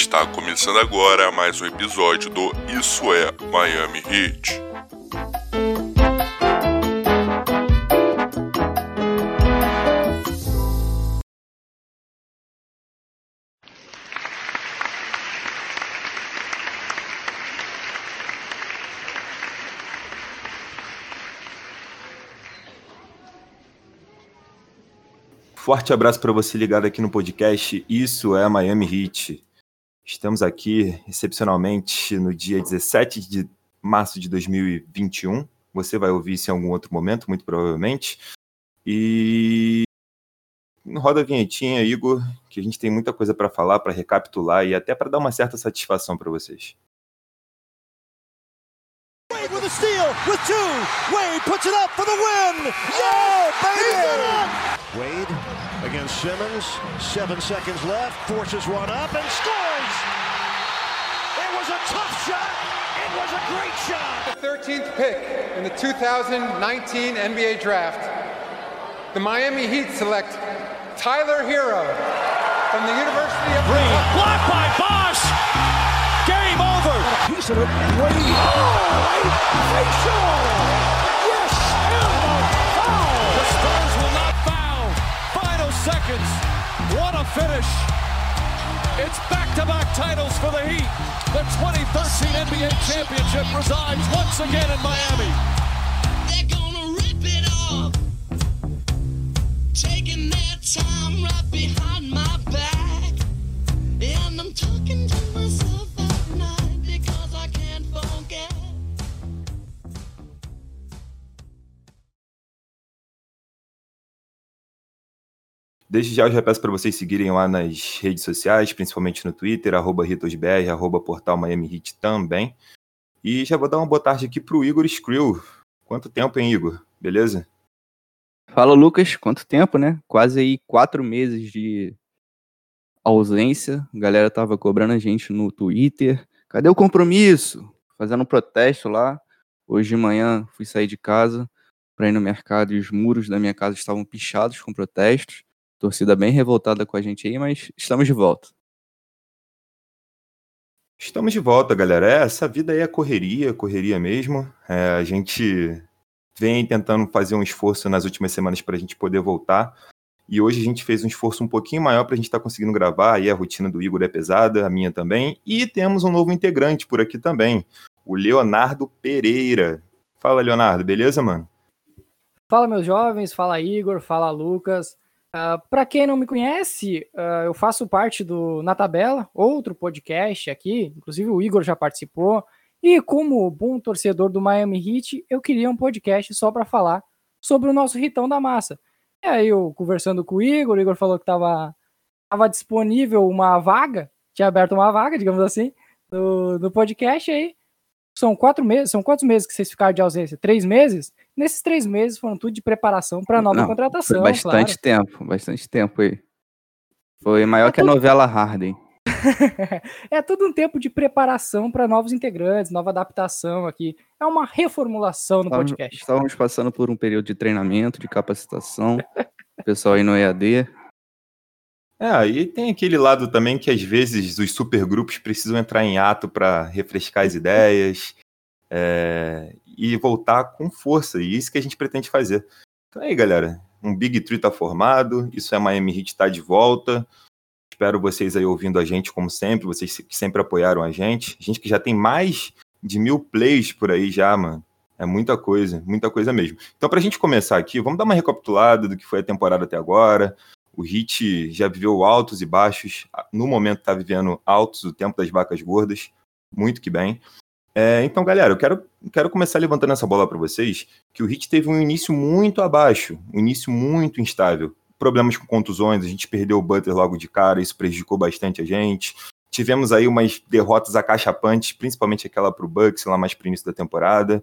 Está começando agora mais um episódio do Isso é Miami Heat. Forte abraço para você ligado aqui no podcast Isso é Miami Heat. Estamos aqui excepcionalmente no dia 17 de março de 2021. Você vai ouvir isso em algum outro momento, muito provavelmente. E roda a vinhetinha, Igor, que a gente tem muita coisa para falar, para recapitular e até para dar uma certa satisfação para vocês. Wade with a steal, with two. Wade puts it up for the win. Yeah, baby! Wade against Simmons. Seven seconds left. Forces one up and scores. It was a tough shot. It was a great shot. The 13th pick in the 2019 NBA Draft, the Miami Heat select Tyler Hero from the University of Green. Blocked by Bosch. Game over. Piece of it. Wade. Oh, Facial. Yes. And a foul. The Spurs will not foul. Final seconds. What a finish. It's back-to-back titles for the Heat. The 2013 NBA championship resides once again in Miami. They're gonna rip it off. Taking their time right behind my back. And I'm talking to myself Desde já eu já peço para vocês seguirem lá nas redes sociais, principalmente no Twitter, arroba RitosBR, arroba Portal Miami Heat também. E já vou dar uma boa tarde aqui pro Igor Skrill. Quanto tempo, hein, Igor? Beleza? Fala, Lucas. Quanto tempo, né? Quase aí quatro meses de ausência. A galera tava cobrando a gente no Twitter. Cadê o compromisso? Fazendo um protesto lá. Hoje de manhã fui sair de casa para ir no mercado e os muros da minha casa estavam pichados com protestos. Torcida bem revoltada com a gente aí, mas estamos de volta. Estamos de volta, galera. É, essa vida aí é correria, correria mesmo. É, a gente vem tentando fazer um esforço nas últimas semanas para a gente poder voltar. E hoje a gente fez um esforço um pouquinho maior para a gente estar conseguindo gravar. Aí a rotina do Igor é pesada, a minha também. E temos um novo integrante por aqui também, o Leonardo Pereira. Fala, Leonardo, beleza, mano? Fala, meus jovens, fala Igor, fala Lucas. Uh, para quem não me conhece, uh, eu faço parte do Na Tabela, outro podcast aqui, inclusive o Igor já participou. E como bom torcedor do Miami Heat, eu queria um podcast só para falar sobre o nosso Ritão da Massa. E aí eu conversando com o Igor, o Igor falou que estava tava disponível uma vaga, tinha aberto uma vaga, digamos assim, no, no podcast aí. São quatro meses, são quantos meses que vocês ficaram de ausência? Três meses? Nesses três meses foram tudo de preparação para nova Não, contratação. Bastante claro. tempo, bastante tempo aí. Foi maior É que a tudo- novela Harden. é tudo um tempo de preparação para novos integrantes, nova adaptação aqui. É uma reformulação no Estávamos, podcast. estávamos passando por um período de treinamento, de capacitação. O pessoal aí no EAD. É, e tem aquele lado também que às vezes os supergrupos precisam entrar em ato para refrescar as ideias é, e voltar com força. E isso que a gente pretende fazer. Então aí, galera, um Big Tree tá formado, isso é Miami Heat tá de volta. Espero vocês aí ouvindo a gente como sempre, vocês que sempre apoiaram a gente. A gente que já tem mais de mil plays por aí já, mano. É muita coisa, muita coisa mesmo. Então, pra gente começar aqui, vamos dar uma recapitulada do que foi a temporada até agora. O Heat já viveu altos e baixos. No momento está vivendo altos, o tempo das vacas gordas. Muito que bem. É, então, galera, eu quero, quero começar levantando essa bola para vocês, que o Heat teve um início muito abaixo, um início muito instável. Problemas com contusões, a gente perdeu o Butler logo de cara, isso prejudicou bastante a gente. Tivemos aí umas derrotas acachapantes, principalmente aquela para o Bucks, lá mais para início da temporada.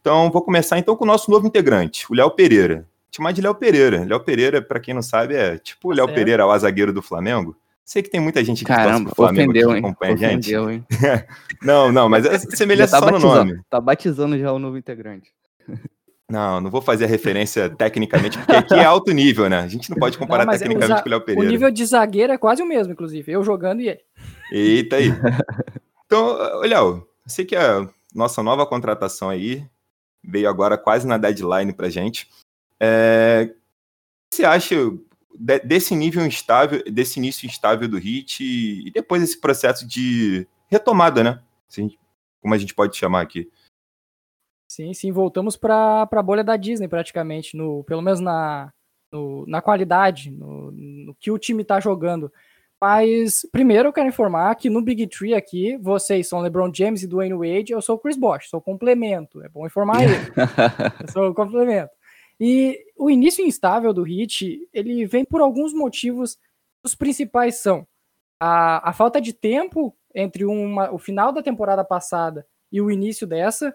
Então, vou começar então com o nosso novo integrante, o Léo Pereira. Chamar de Léo Pereira. Léo Pereira, para quem não sabe, é tipo o Léo certo. Pereira, o zagueiro do Flamengo. Sei que tem muita gente que Caramba, pro Flamengo ofendeu, que hein? acompanha a gente. Ofendeu, hein? Não, não, mas é semelhança tá só no nome. tá batizando já o novo integrante. Não, não vou fazer a referência tecnicamente, porque aqui é alto nível, né? A gente não pode comparar Não, o tecnicamente za- com o Léo O Pereira. nível de zagueiro é quase o mesmo, inclusive. Eu jogando e ele. Eita aí. Então, Léo, eu sei que a nossa nova contratação aí veio agora quase na deadline pra gente. É, o que você acha de- desse nível instável, desse início instável do Hit e depois esse processo de retomada, né? Se a gente- como a gente pode chamar aqui. Sim, sim, voltamos para a bolha da Disney praticamente, no, pelo menos na, no- na qualidade, no, no que o time está jogando. Mas, primeiro, eu quero informar que no Big Tree aqui, vocês são LeBron James e Dwayne Wade, eu sou o Chris Bosh, sou o complemento. É bom informar isso. Eu sou o complemento. E o início instável do Hit, ele vem por alguns motivos. Os principais são a, a falta de tempo entre uma, o final da temporada passada e o início dessa,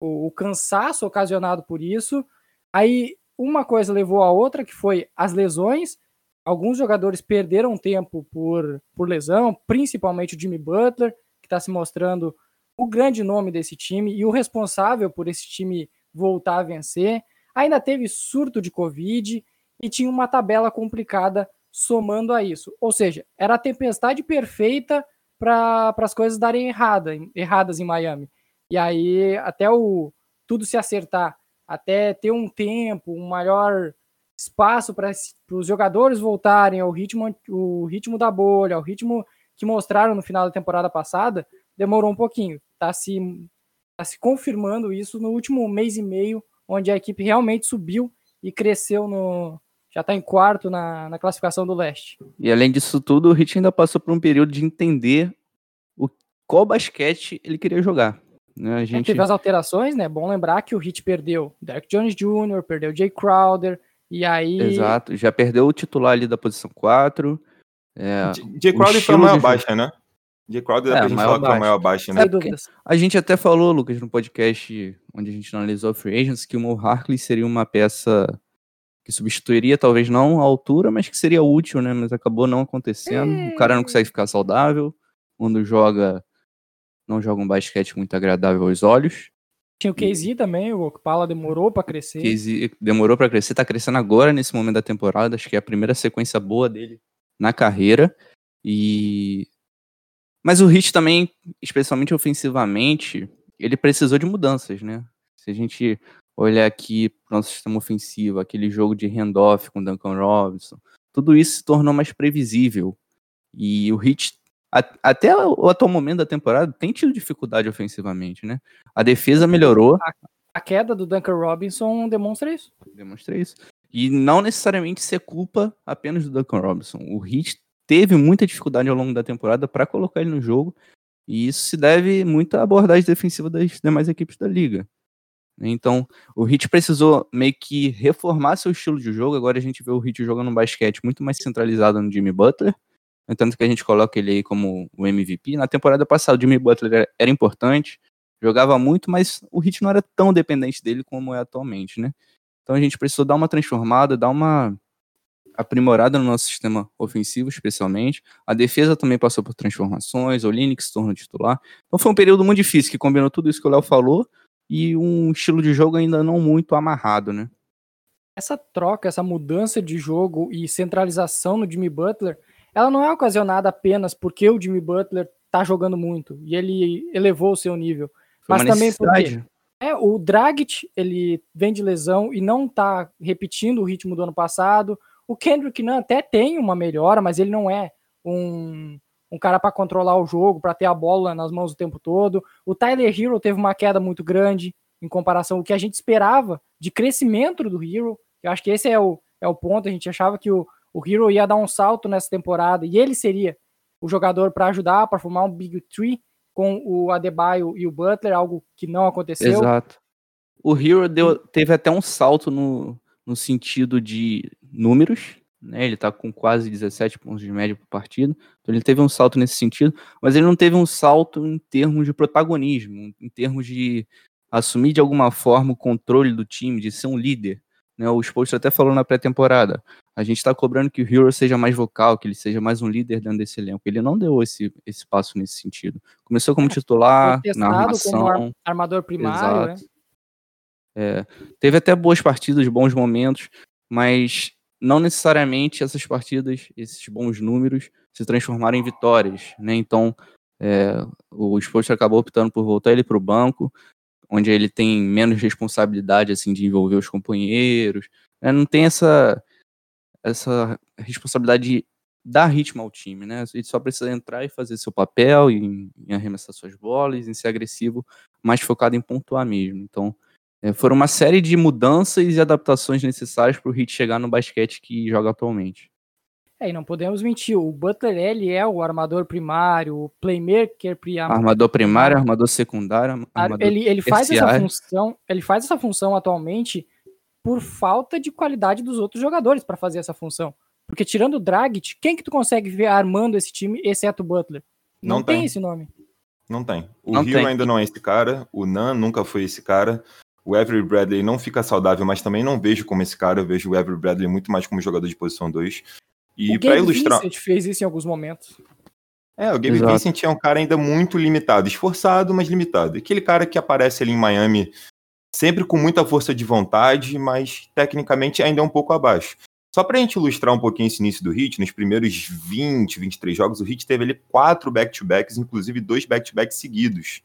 o, o cansaço ocasionado por isso. Aí uma coisa levou a outra, que foi as lesões. Alguns jogadores perderam tempo por, por lesão, principalmente o Jimmy Butler, que está se mostrando o grande nome desse time e o responsável por esse time voltar a vencer. Ainda teve surto de Covid e tinha uma tabela complicada somando a isso. Ou seja, era a tempestade perfeita para as coisas darem errada, erradas em Miami. E aí, até o tudo se acertar, até ter um tempo, um maior espaço para os jogadores voltarem ao ritmo, o ritmo da bolha, ao ritmo que mostraram no final da temporada passada, demorou um pouquinho. Está se, tá se confirmando isso no último mês e meio, onde a equipe realmente subiu e cresceu no. Já está em quarto na, na classificação do leste. E além disso tudo, o Hit ainda passou por um período de entender o, qual basquete ele queria jogar. Né? A É, gente... teve as alterações, né? Bom lembrar que o Hit perdeu Derek Jones Jr., perdeu Jay Crowder, e aí. Exato, já perdeu o titular ali da posição 4. É, J- Jay Crowder foi a maior de baixa, né? Jay Crowder dá É, pra gente maior falar que foi a baixa. maior baixa, né? É. A gente até falou, Lucas, no podcast onde a gente analisou o Free Agents, que o Mo Harkley seria uma peça que substituiria, talvez não a altura, mas que seria útil, né? Mas acabou não acontecendo. O cara não consegue ficar saudável. Quando joga, não joga um basquete muito agradável aos olhos. Tinha o KZ também, o Okpala demorou para crescer. Casey demorou pra crescer, tá crescendo agora nesse momento da temporada. Acho que é a primeira sequência boa dele na carreira. E mas o Hit também, especialmente ofensivamente, ele precisou de mudanças, né? Se a gente olhar aqui pro nosso sistema ofensivo, aquele jogo de handoff com Duncan Robinson, tudo isso se tornou mais previsível. E o Hit, até o atual momento da temporada, tem tido dificuldade ofensivamente, né? A defesa melhorou, A queda do Duncan Robinson demonstra isso. demonstra isso. E não necessariamente ser culpa apenas do Duncan Robinson. O Heat teve muita dificuldade ao longo da temporada para colocar ele no jogo, e isso se deve muito à abordagem defensiva das demais equipes da liga. Então, o Heat precisou meio que reformar seu estilo de jogo. Agora a gente vê o Heat jogando um basquete muito mais centralizado no Jimmy Butler. Tanto que a gente coloca ele aí como o MVP. Na temporada passada, o Jimmy Butler era, importante, jogava muito, mas o Heat não era tão dependente dele como é atualmente, né? Então a gente precisou dar uma transformada, dar uma aprimorada no nosso sistema ofensivo, especialmente. A defesa também passou por transformações, o Linux se tornou titular. Então foi um período muito difícil, que combinou tudo isso que o Léo falou e um estilo de jogo ainda não muito amarrado, né? Essa troca, essa mudança de jogo e centralização no Jimmy Butler, ela não é ocasionada apenas porque o Jimmy Butler tá jogando muito e ele elevou o seu nível. Foi Mas também porque-. É, o Dragic, ele vem de lesão e não tá repetindo o ritmo do ano passado. O Kendrick Nunn até tem uma melhora, mas ele não é um, um cara para controlar o jogo, para ter a bola nas mãos o tempo todo. O Tyler Hero teve uma queda muito grande em comparação ao que a gente esperava de crescimento do Hero. Eu acho que esse é o, é o ponto. A gente achava que o, o Hero ia dar um salto nessa temporada e ele seria o jogador para ajudar, para formar um Big Tree com o Adebayo e o Butler, algo que não aconteceu. Exato. O Hero deu, teve até um salto no, no sentido de números, né? Ele tá com quase 17 pontos de média por partida. Então ele teve um salto nesse sentido, mas ele não teve um salto em termos de protagonismo, em termos de assumir de alguma forma o controle do time, de ser um líder. Né? O Spolstra até falou na pré-temporada. A gente está cobrando que o Hero seja mais vocal, que ele seja mais um líder dentro desse elenco. Ele não deu esse, esse passo nesse sentido. Começou como titular, Foi na como armação. ar- armador primário, né? É, teve até boas partidas, bons momentos, mas não necessariamente essas partidas, esses bons números, se transformaram em vitórias, né? Então, é, o Spurs acabou optando por voltar ele para o banco, onde ele tem menos responsabilidade assim de envolver os companheiros, né? não tem essa essa responsabilidade de dar ritmo ao time, né? Ele só precisa entrar e fazer seu papel, em, em arremessar suas bolas, em ser agressivo, mais focado em pontuar mesmo. Então, é, foram uma série de mudanças e adaptações necessárias para o Heat chegar no basquete que joga atualmente. É, e não podemos mentir, o Butler ele é o armador primário, o playmaker primário. Armador primário, armador secundário, armador ele, ele faz essa função, ele faz essa função atualmente por falta de qualidade dos outros jogadores para fazer essa função. Porque tirando o Dragic, quem que tu consegue ver armando esse time, exceto o Butler? Não, Não tem. tem. esse nome. Não tem. O Não Rio tem. ainda não é esse cara, o Nan nunca foi esse cara. O Avery Bradley não fica saudável, mas também não vejo como esse cara. Eu vejo o Avery Bradley muito mais como jogador de posição 2. E o para Gabe ilustrar. Vincent fez isso em alguns momentos. É, o Gabe Exato. Vincent é um cara ainda muito limitado, esforçado, mas limitado. Aquele cara que aparece ali em Miami sempre com muita força de vontade, mas tecnicamente ainda é um pouco abaixo. Só pra gente ilustrar um pouquinho esse início do Heat, nos primeiros 20, 23 jogos, o Heat teve ali quatro back-to-backs, inclusive dois back-to-backs seguidos.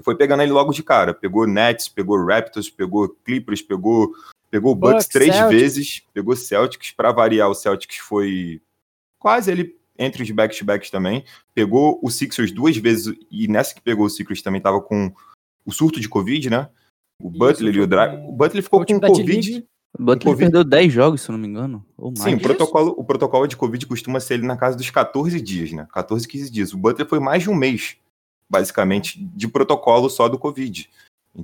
E foi pegando ele logo de cara. Pegou Nets, pegou Raptors, pegou Clippers, pegou, pegou Bucks, Bucks, três Celtics. vezes, pegou Celtics. Pra variar, o Celtics foi quase ele entre os back-to-backs também. Pegou o Sixers duas vezes, e nessa que pegou o Sixers também tava com o surto de Covid, né? O Isso, Butler e o com- O Butler ficou o com Covid. O Butler Covid. perdeu 10 jogos, se eu não me engano. Ou mais. Sim, o protocolo, o protocolo de Covid costuma ser ele na casa dos 14 dias, né? 14, 15 dias. O Butler foi mais de um mês, basicamente, de protocolo só do Covid.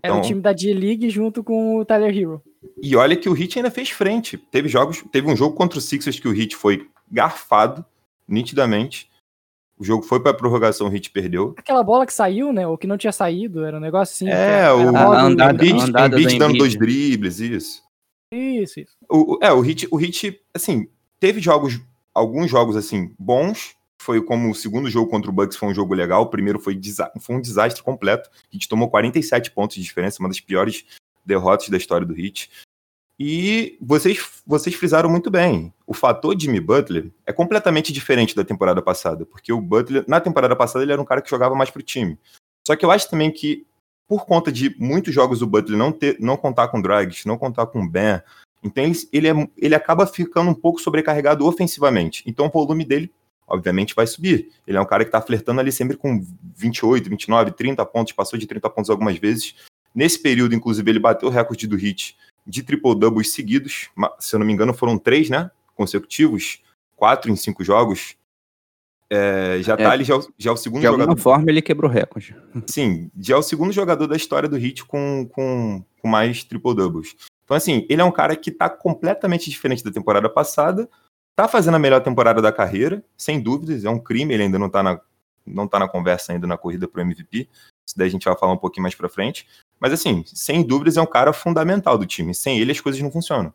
Era Então, o time da D-League junto com o Tyler Hero. e olha que o Heat ainda fez frente. Teve jogos, teve um jogo contra o Sixers que o Heat foi garfado, nitidamente. O jogo foi pra prorrogação, o Heat perdeu. Aquela bola que saiu, né? Ou que não tinha saído, era um negócio assim. É, que era o Embiid, andada Embiid do dando dois dribles, isso. Isso, isso. O- é, o Hit, o Hit, assim, teve jogos, alguns jogos, assim, bons. Foi como o segundo jogo contra o Bucks foi um jogo legal. O primeiro foi, foi um desastre completo. O Hit tomou 47 pontos de diferença, uma das piores derrotas da história do Hit. E vocês, vocês frisaram muito bem. O fator Jimmy Butler é completamente diferente da temporada passada, porque o Butler, na temporada passada, ele era um cara que jogava mais pro time. Só que eu acho também que, por conta de muitos jogos o Butler não, ter, não contar com Dragic, não contar com Ben, então ele, ele, é- ele acaba ficando um pouco sobrecarregado ofensivamente. Então o volume dele, obviamente, vai subir. Ele é um cara que tá flertando ali sempre com 28, 29, 30 pontos, passou de 30 pontos algumas vezes. Nesse período, inclusive, ele bateu o recorde do Hit de triple-doubles seguidos. Se eu não me engano, foram três, né? Consecutivos. Quatro em cinco jogos. É, já É. tá ali, já, é o- já é o segundo De alguma jogador. forma ele quebrou recorde. Sim, já é o segundo jogador da história do Heat com, com, com mais triple-doubles. Então, assim, ele é um cara que tá completamente diferente da temporada passada, tá fazendo a melhor temporada da carreira, sem dúvidas, é um crime, ele ainda não tá na, não tá na conversa ainda na corrida pro MVP, isso daí a gente vai falar um pouquinho mais pra frente, mas assim, sem dúvidas é um cara fundamental do time, sem ele as coisas não funcionam.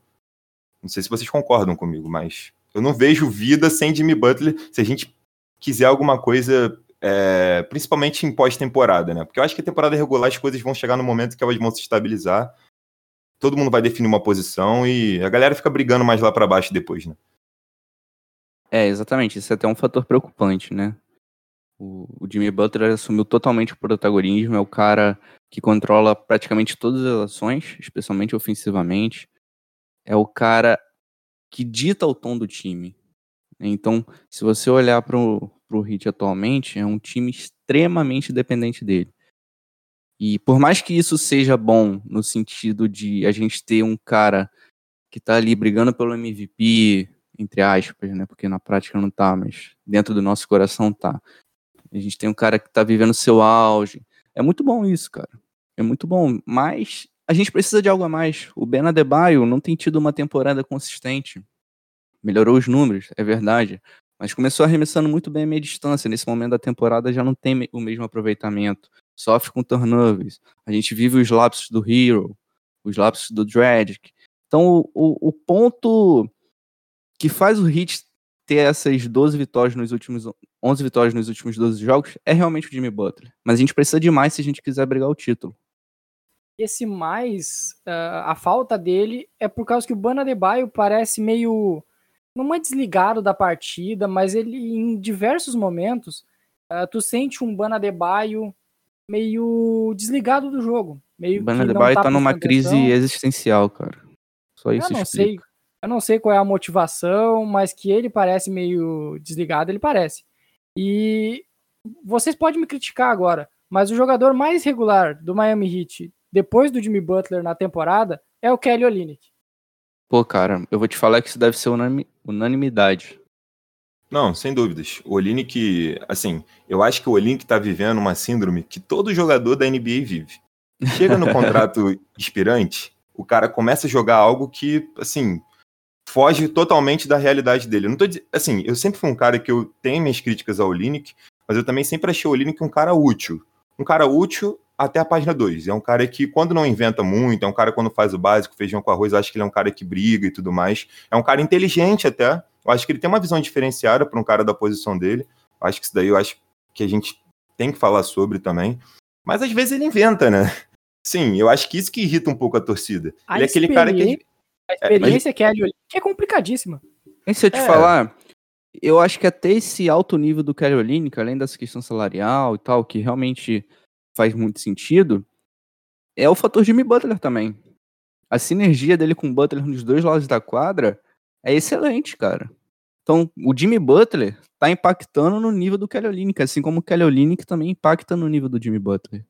Não sei se vocês concordam comigo, mas eu não vejo vida sem Jimmy Butler, se a gente quiser alguma coisa é, principalmente em pós-temporada, né? Porque eu acho que a temporada regular as coisas vão chegar no momento que elas vão se estabilizar. Todo mundo vai definir uma posição e a galera fica brigando mais lá pra baixo depois, né? É, exatamente. Isso é até um fator preocupante, né? O, o Jimmy Butler assumiu totalmente o protagonismo, é o cara que controla praticamente todas as ações, especialmente ofensivamente. É o cara que dita o tom do time. Então, se você olhar para o Heat atualmente, é um time extremamente dependente dele. E por mais que isso seja bom no sentido de a gente ter um cara que tá ali brigando pelo MVP, entre aspas, né? Porque na prática não tá, mas dentro do nosso coração tá. A gente tem um cara que tá vivendo seu auge. É muito bom isso, cara. É muito bom, mas a gente precisa de algo a mais. O Ben Adebayo não tem tido uma temporada consistente. Melhorou os números, é verdade, mas começou arremessando muito bem a meia distância. Nesse momento da temporada já não tem o mesmo aproveitamento. Sofre com turnovers. A gente vive os lapsos do Hero, os lapsos do Dragic. Então, o, o, o ponto que faz o Heat ter essas 12 vitórias nos últimos 11 vitórias nos últimos 12 jogos é realmente o Jimmy Butler. Mas a gente precisa de mais se a gente quiser brigar o título. esse mais, ah, a falta dele é por causa que o Bana Debaio parece meio, não é desligado da partida, mas ele em diversos momentos, ah, tu sente um Bana Debaio meio desligado do jogo. Meio O que não Banadebaio tá numa prestando crise atenção. existencial, cara. Só isso Eu não explica. sei, eu não sei qual é a motivação, mas que ele parece meio desligado, ele parece. E vocês podem me criticar agora, mas o jogador mais regular do Miami Heat depois do Jimmy Butler na temporada é o Kelly Olynyk. Pô, cara, eu vou te falar que isso deve ser unanimi- unanimidade. Não, sem dúvidas. O Olinick, assim, eu acho que o Olinick tá vivendo uma síndrome que todo jogador da NBA vive. Chega no contrato expirante, o cara começa a jogar algo que, assim, foge totalmente da realidade dele. Eu não tô assim, eu sempre fui um cara que eu tenho minhas críticas ao Olinick, mas eu também sempre achei o Olinick um cara útil. Um cara útil até a página 2. É um cara que, quando não inventa muito, é um cara quando faz o básico, feijão com arroz, acho que ele é um cara que briga e tudo mais. É um cara inteligente até. Eu acho que ele tem uma visão diferenciada para um cara da posição dele. Eu acho que isso daí eu acho que a gente tem que falar sobre também. Mas às vezes ele inventa, né? Sim, eu acho que isso que irrita um pouco a torcida. A ele é aquele cara que. A experiência Kelly Olynyk é complicadíssima. E se eu te É. falar, eu acho que até esse alto nível do Kelly Olynyk, além dessa questão salarial e tal, que realmente faz muito sentido, é o fator Jimmy Butler também. A sinergia dele com o Butler nos dois lados da quadra é excelente, cara. Então, o Jimmy Butler tá impactando no nível do Kelly Olynyk, assim como o Kelly Olynyk também impacta no nível do Jimmy Butler.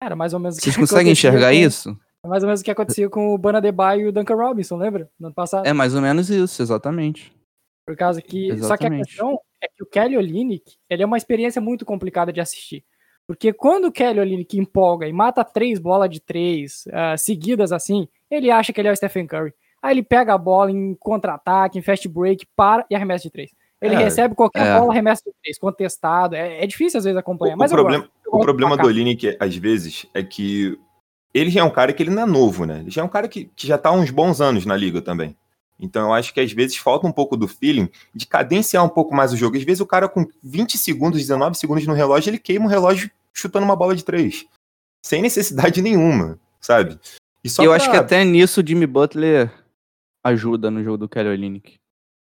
Era mais ou menos Vocês conseguem enxergar isso? É mais ou menos o que acontecia com o Bana Debaio e o Duncan Robinson, lembra? No ano passado. É mais ou menos isso, exatamente. Por causa que. Só que a Exatamente. questão é que o Kelly Olynyk, ele é uma experiência muito complicada de assistir. Porque quando o Kelly Olynyk empolga e mata três bolas de três ah, seguidas assim, ele acha que ele é o Stephen Curry. Aí ele pega a bola em contra-ataque, em fast break, para e arremessa de três. Ele É, recebe qualquer é. bola, arremessa de três, contestado. É, é difícil às vezes acompanhar. O, mas o problema, o problema do. Olinick, às vezes, é que ele já é um cara que ele não é novo, né? Ele já é um cara que, que já tá há uns bons anos na liga também. Então eu acho que às vezes falta um pouco do feeling de cadenciar um pouco mais o jogo. Às vezes o cara com 20 segundos, 19 segundos no relógio, ele queima o relógio chutando uma bola de três. Sem necessidade nenhuma, sabe? E eu pra- acho que até nisso o Jimmy Butler ajuda no jogo do Kelly Olynyk.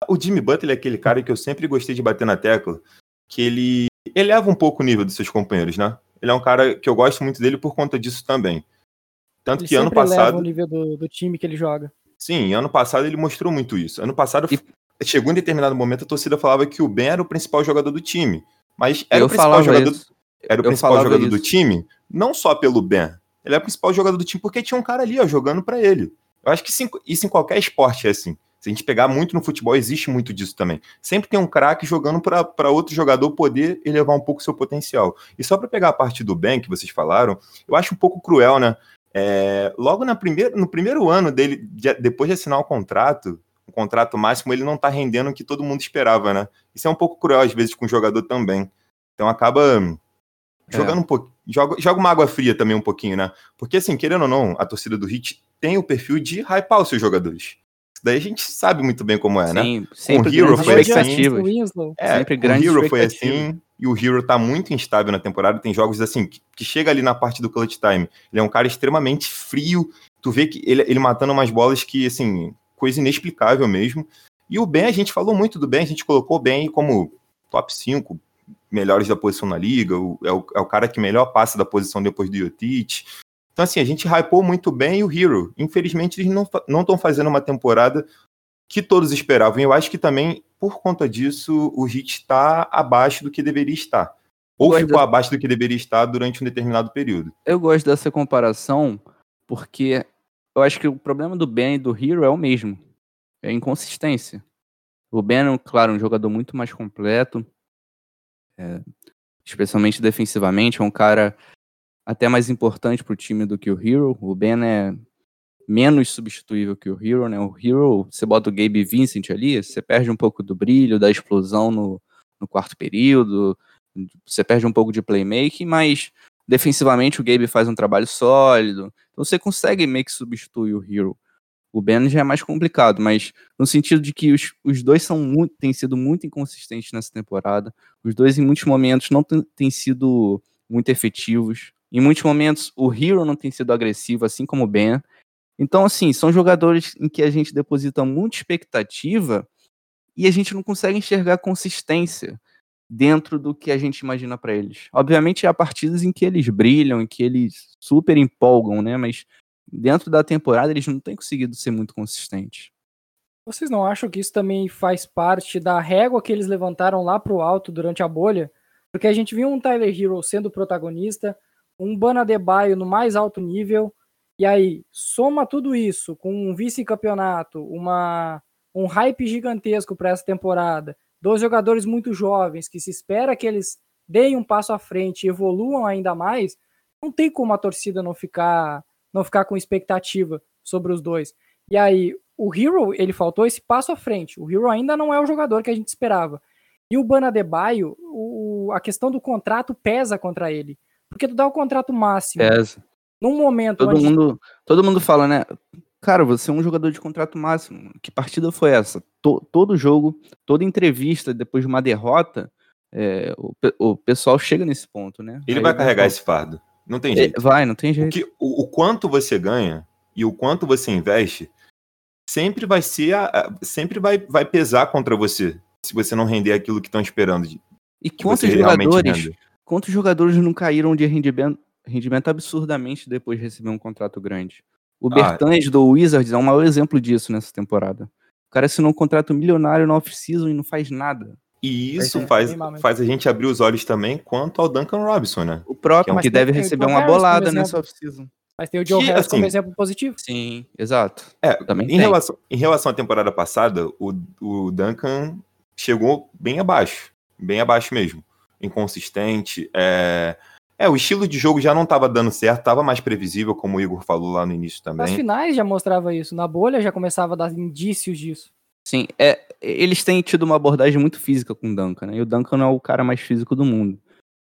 O Jimmy Butler é aquele cara que eu sempre gostei de bater na tecla, que ele eleva um pouco o nível dos seus companheiros, né? Ele é um cara que eu gosto muito dele por conta disso também. Tanto Ele que ano passado, o nível do, do time que ele joga. sim, ano passado ele mostrou muito isso. Ano passado chegou em determinado momento a torcida falava que o Ben era o principal jogador do time, mas era eu o principal jogador, isso. era o eu principal jogador do time, não só pelo Ben. Ele é o principal jogador do time porque tinha um cara ali, ó, jogando pra ele. Eu acho que isso em- qualquer esporte é assim. Se a gente pegar muito no futebol, existe muito disso também. Sempre tem um craque jogando para outro jogador poder elevar um pouco o seu potencial. E só para pegar a parte do Ben que vocês falaram, eu acho um pouco cruel, né? É, logo na primeira, no primeiro ano dele, de- depois de assinar o contrato, o contrato máximo, ele não tá rendendo o que todo mundo esperava, né? Isso é um pouco cruel às vezes com o jogador também. Então acaba jogando um pouco, joga, joga uma água fria também um pouquinho, né? Porque assim, querendo ou não, a torcida do Heat tem o perfil de hypar os seus jogadores. Isso daí a gente sabe muito bem como é, né? Sim, sempre Hero grandes foi assim. É, Sempre o grandes Hero foi assim, e o Hero tá muito instável na temporada. Tem jogos assim, que, que chega ali na parte do clutch time. Ele é um cara extremamente frio. Tu vê que ele, ele matando umas bolas que, assim, coisa inexplicável mesmo. E o Ben, a gente falou muito do Ben, a gente colocou o Ben como top 5 melhores da posição na liga. o- é, o, é o cara que melhor passa da posição depois do Jotic. Então, assim, a gente hypou muito bem o Hero. Infelizmente, eles não estão fazendo uma temporada que todos esperavam. E eu acho que também, por conta disso, o Heat está abaixo do que deveria estar. Ou ficou da- abaixo do que deveria estar durante um determinado período. Eu gosto dessa comparação porque eu acho que o problema do Ben e do Hero é o mesmo. É a inconsistência. O Ben é, claro, um jogador muito mais completo, é, especialmente defensivamente, é um cara até mais importante pro time do que o Hero. O Ben é menos substituível que o Hero, né? O Hero, você bota o Gabe Vincent ali, você perde um pouco do brilho, da explosão no, no quarto período, você perde um pouco de playmaking, mas defensivamente o Gabe faz um trabalho sólido, então você consegue meio que substituir o Hero. O Ben já é mais complicado, mas no sentido de que os, os dois são muito, têm sido muito inconsistentes nessa temporada. Os dois, em muitos momentos, não têm sido muito efetivos. Em muitos momentos, o Hero não tem sido agressivo, assim como o Ben. Então, assim, são jogadores em que a gente deposita muita expectativa e a gente não consegue enxergar consistência dentro do que a gente imagina para eles. Obviamente, há partidas em que eles brilham, em que eles super empolgam, né? Mas dentro da temporada eles não têm conseguido ser muito consistentes. Vocês não acham que isso também faz parte da régua que eles levantaram lá pro alto durante a bolha? Porque a gente viu um Tyler Hero sendo protagonista, um Bana Debaio no mais alto nível, e aí soma tudo isso com um vice-campeonato, uma um hype gigantesco para essa temporada, dois jogadores muito jovens que se espera que eles deem um passo à frente e evoluam ainda mais, não tem como a torcida não ficar não ficar com expectativa sobre os dois. E aí, o Hero, ele faltou esse passo à frente. O Hero ainda não é o jogador que a gente esperava. E o Bana o, a questão do contrato pesa contra ele. Porque tu dá o contrato máximo. Pesa. Num momento Todo onde mundo, todo mundo fala, né? Cara, você é um jogador de contrato máximo. Que partida foi essa? To- todo jogo, toda entrevista depois de uma derrota, é, o, o pessoal chega nesse ponto, né? Ele Aí vai carregar falo, esse fardo. Não tem "É, jeito. Vai, não tem O, jeito. que, o, o quanto você ganha e o quanto você investe sempre vai ser a- a- sempre vai, vai pesar contra você se você não render aquilo que estão esperando de, E que quantos você realmente jogadores. Quantos jogadores não caíram de rendimento, rendimento absurdamente depois de receber um contrato grande? O Ah. Bertans do Wizards é o maior exemplo disso nessa temporada. O cara assinou um contrato milionário na off-season e não faz nada. E isso é, faz, faz a gente abrir os olhos também quanto ao Duncan Robinson, né? O próprio, que tem- deve tem o receber uma como bolada nessa off-season. Mas tem o Joe Que, Harris como assim, exemplo positivo. Sim, exato. É, Também em tem. relação, em relação à temporada passada, o, o Duncan chegou bem abaixo. Bem abaixo mesmo. Inconsistente. É, é o estilo de jogo já não estava dando certo, estava mais previsível, como o Igor falou lá no início Nas também. finais já mostrava isso. Na bolha já começava a dar indícios disso. Sim, é, eles têm tido uma abordagem muito física com o Duncan, né? E o Duncan não é o cara mais físico do mundo.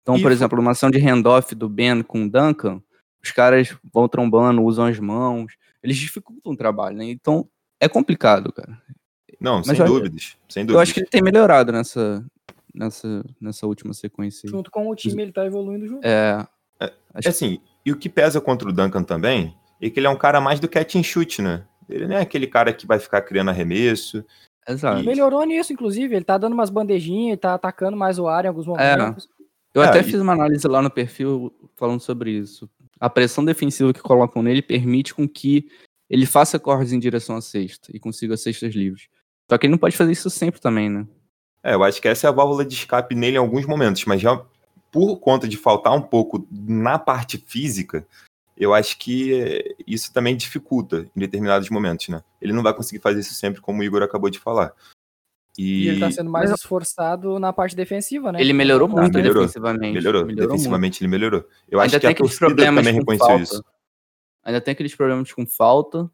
Então, E por exemplo, uma ação de handoff do Ben com o Duncan, os caras vão trombando, usam as mãos, eles dificultam o trabalho, né? Então, é complicado, cara. Não, sem eu- dúvidas. Sem dúvidas. Eu acho que ele tem melhorado nessa, nessa, nessa última sequência. aí. Junto com o time, ele tá evoluindo junto. É, É acho assim, e o que pesa contra o Duncan também é que ele é um cara mais do catch and shoot, né? Ele não é aquele cara que vai ficar criando arremesso. exato. E- Melhorou nisso, inclusive. Ele tá dando umas bandejinhas, ele tá atacando mais o ar em alguns É. momentos. Eu É, até e- fiz uma análise lá no perfil falando sobre isso. A pressão defensiva que colocam nele permite com que ele faça corres em direção à cesta e consiga cestas livres. Só que ele não pode fazer isso sempre também, né? É, eu acho que essa é a válvula de escape nele em alguns momentos, mas já por conta de faltar um pouco na parte física, eu acho que isso também dificulta em determinados momentos, né? Ele não vai conseguir fazer isso sempre, como o Igor acabou de falar. E, E ele tá sendo mais esforçado na parte defensiva, né? Ele melhorou muito melhorou. defensivamente. melhorou, muito. defensivamente ele melhorou. Eu acho Ainda que tem a torcida problemas também reconheceu falta. isso. Ainda tem aqueles problemas com falta.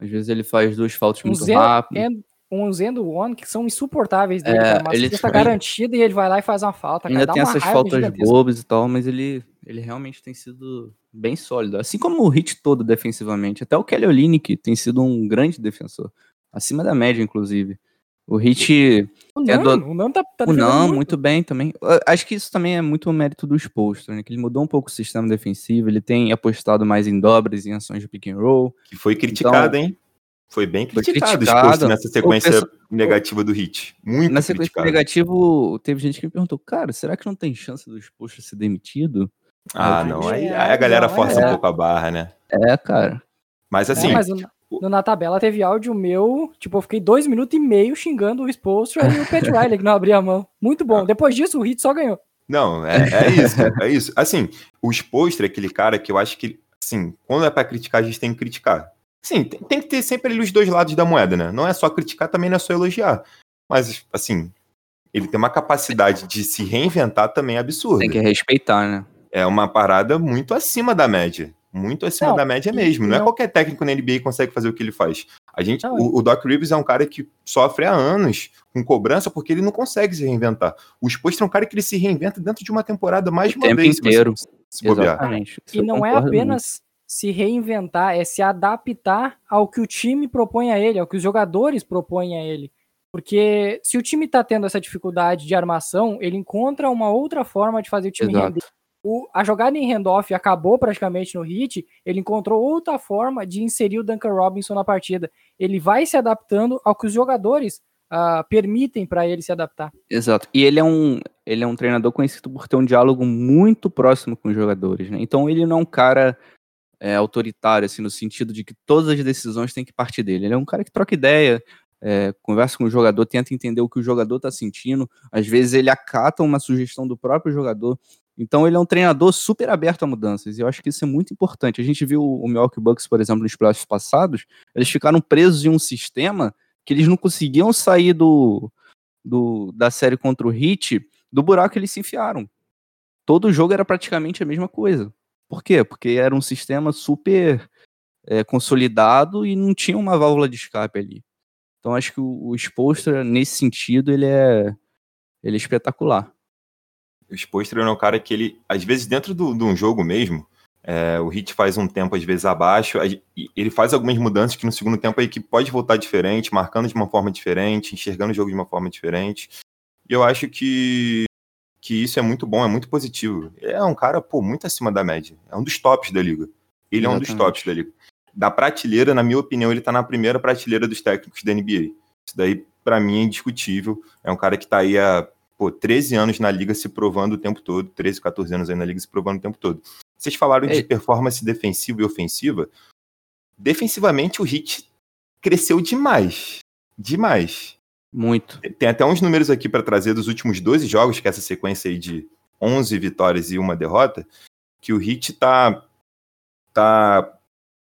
Às vezes ele faz duas faltas muito rápido. And, uns end one que são insuportáveis dele, É. Uma ele cesta tem- garantida e ele vai lá e faz uma falta. Ainda cara. Tem essas faltas bobas e tal, mas ele, ele realmente tem sido bem sólido. Assim como o Hit todo defensivamente. Até o Kelly Olynyk tem sido um grande defensor. Acima da média, inclusive. O Hit, O É Nano, do- o Nano tá, tá o não, muito. muito bem também. Eu Acho que isso também é muito o mérito do Spolstra, né? Que ele mudou um pouco o sistema defensivo, ele tem apostado mais em dobras, em ações de pick and roll. Que foi criticado, hein? Foi bem Então, Foi criticado, criticado. Nessa sequência pessoal- negativa do Hit. Muito Na sequência criticado. negativo, teve gente que me perguntou, cara, será que não tem chance do Spolstra ser demitido? Ah, não. Aí, É, aí a galera não, força é. um pouco a barra, né? É, cara. Mas É, assim, mas no, na tabela teve áudio meu, tipo, eu fiquei dois minutos e meio xingando o Spolstra e o Pat Riley, que não abria a mão. Muito bom. Depois disso, o Hit só ganhou. Não, é, é isso, é isso. Assim, o Spolstra é aquele cara que eu acho que, assim, quando é pra criticar, a gente tem que criticar. Sim, tem, tem que ter sempre ali os dois lados da moeda, né? Não é só criticar, também não é só elogiar. Mas, assim, ele tem uma capacidade de se reinventar também absurda. Tem que respeitar, né? É uma parada muito acima da média. Muito acima Não, da média mesmo. e Não é não- qualquer técnico na NBA que consegue fazer o que ele faz. A gente, Não, o, o Doc Rivers é um cara que sofre há anos com cobrança porque ele não consegue se reinventar. O Spolstra é um cara que ele se reinventa dentro de uma temporada mais de O uma tempo vez. se inteiro. Se bobear. Exatamente. Isso E não é apenas se reinventar, é se adaptar ao que o time propõe a ele, ao que os jogadores propõem a ele. Porque se o time tá tendo essa dificuldade de armação, ele encontra uma outra forma de fazer o time Exato. render. o- a jogada em handoff acabou praticamente no hit, ele encontrou outra forma de inserir o Duncan Robinson na partida. Ele vai se adaptando ao que os jogadores ah, permitem para ele se adaptar. Exato. E ele é um, ele é um treinador conhecido por ter um diálogo muito próximo com os jogadores, né? Então ele não é um cara é, autoritário, assim, no sentido de que todas as decisões têm que partir dele. Ele é um cara que troca ideia, é, conversa com o jogador, tenta entender o que o jogador está sentindo. Às vezes ele acata uma sugestão do próprio jogador. Então ele é um treinador super aberto a mudanças. E eu acho que isso é muito importante. A gente viu o Milwaukee Bucks, por exemplo, nos playoffs passados, eles ficaram presos em um sistema que eles não conseguiam sair do, do, da série contra o Heat do buraco que eles se enfiaram. Todo jogo era praticamente a mesma coisa. Por quê? Porque era um sistema super é, consolidado e não tinha uma válvula de escape ali. Então acho que o, o Spoelstra, nesse sentido, ele é, ele é espetacular. O Spoelstra é um cara que ele, às vezes, dentro de um jogo mesmo, é, o Hit faz um tempo, às vezes, abaixo, ele faz algumas mudanças que no segundo tempo a equipe pode voltar diferente, marcando de uma forma diferente, enxergando o jogo de uma forma diferente. E eu acho que, que isso é muito bom, é muito positivo. É um cara, pô, muito acima da média. É um dos tops da liga. Ele é um dos Exatamente. tops da liga. Da prateleira, na minha opinião, ele tá na primeira prateleira dos técnicos da NBA. Isso daí, pra mim, é indiscutível. É um cara que tá aí há pô, 13 anos na liga se provando o tempo todo, 13, 14 anos aí na liga se provando o tempo todo. Vocês falaram de Ei. performance defensiva e ofensiva. Defensivamente, o Hit cresceu demais. Demais. Muito. Tem até uns números aqui para trazer dos últimos 12 jogos, que é essa sequência aí de 11 vitórias e uma derrota, que o Hit tá, tá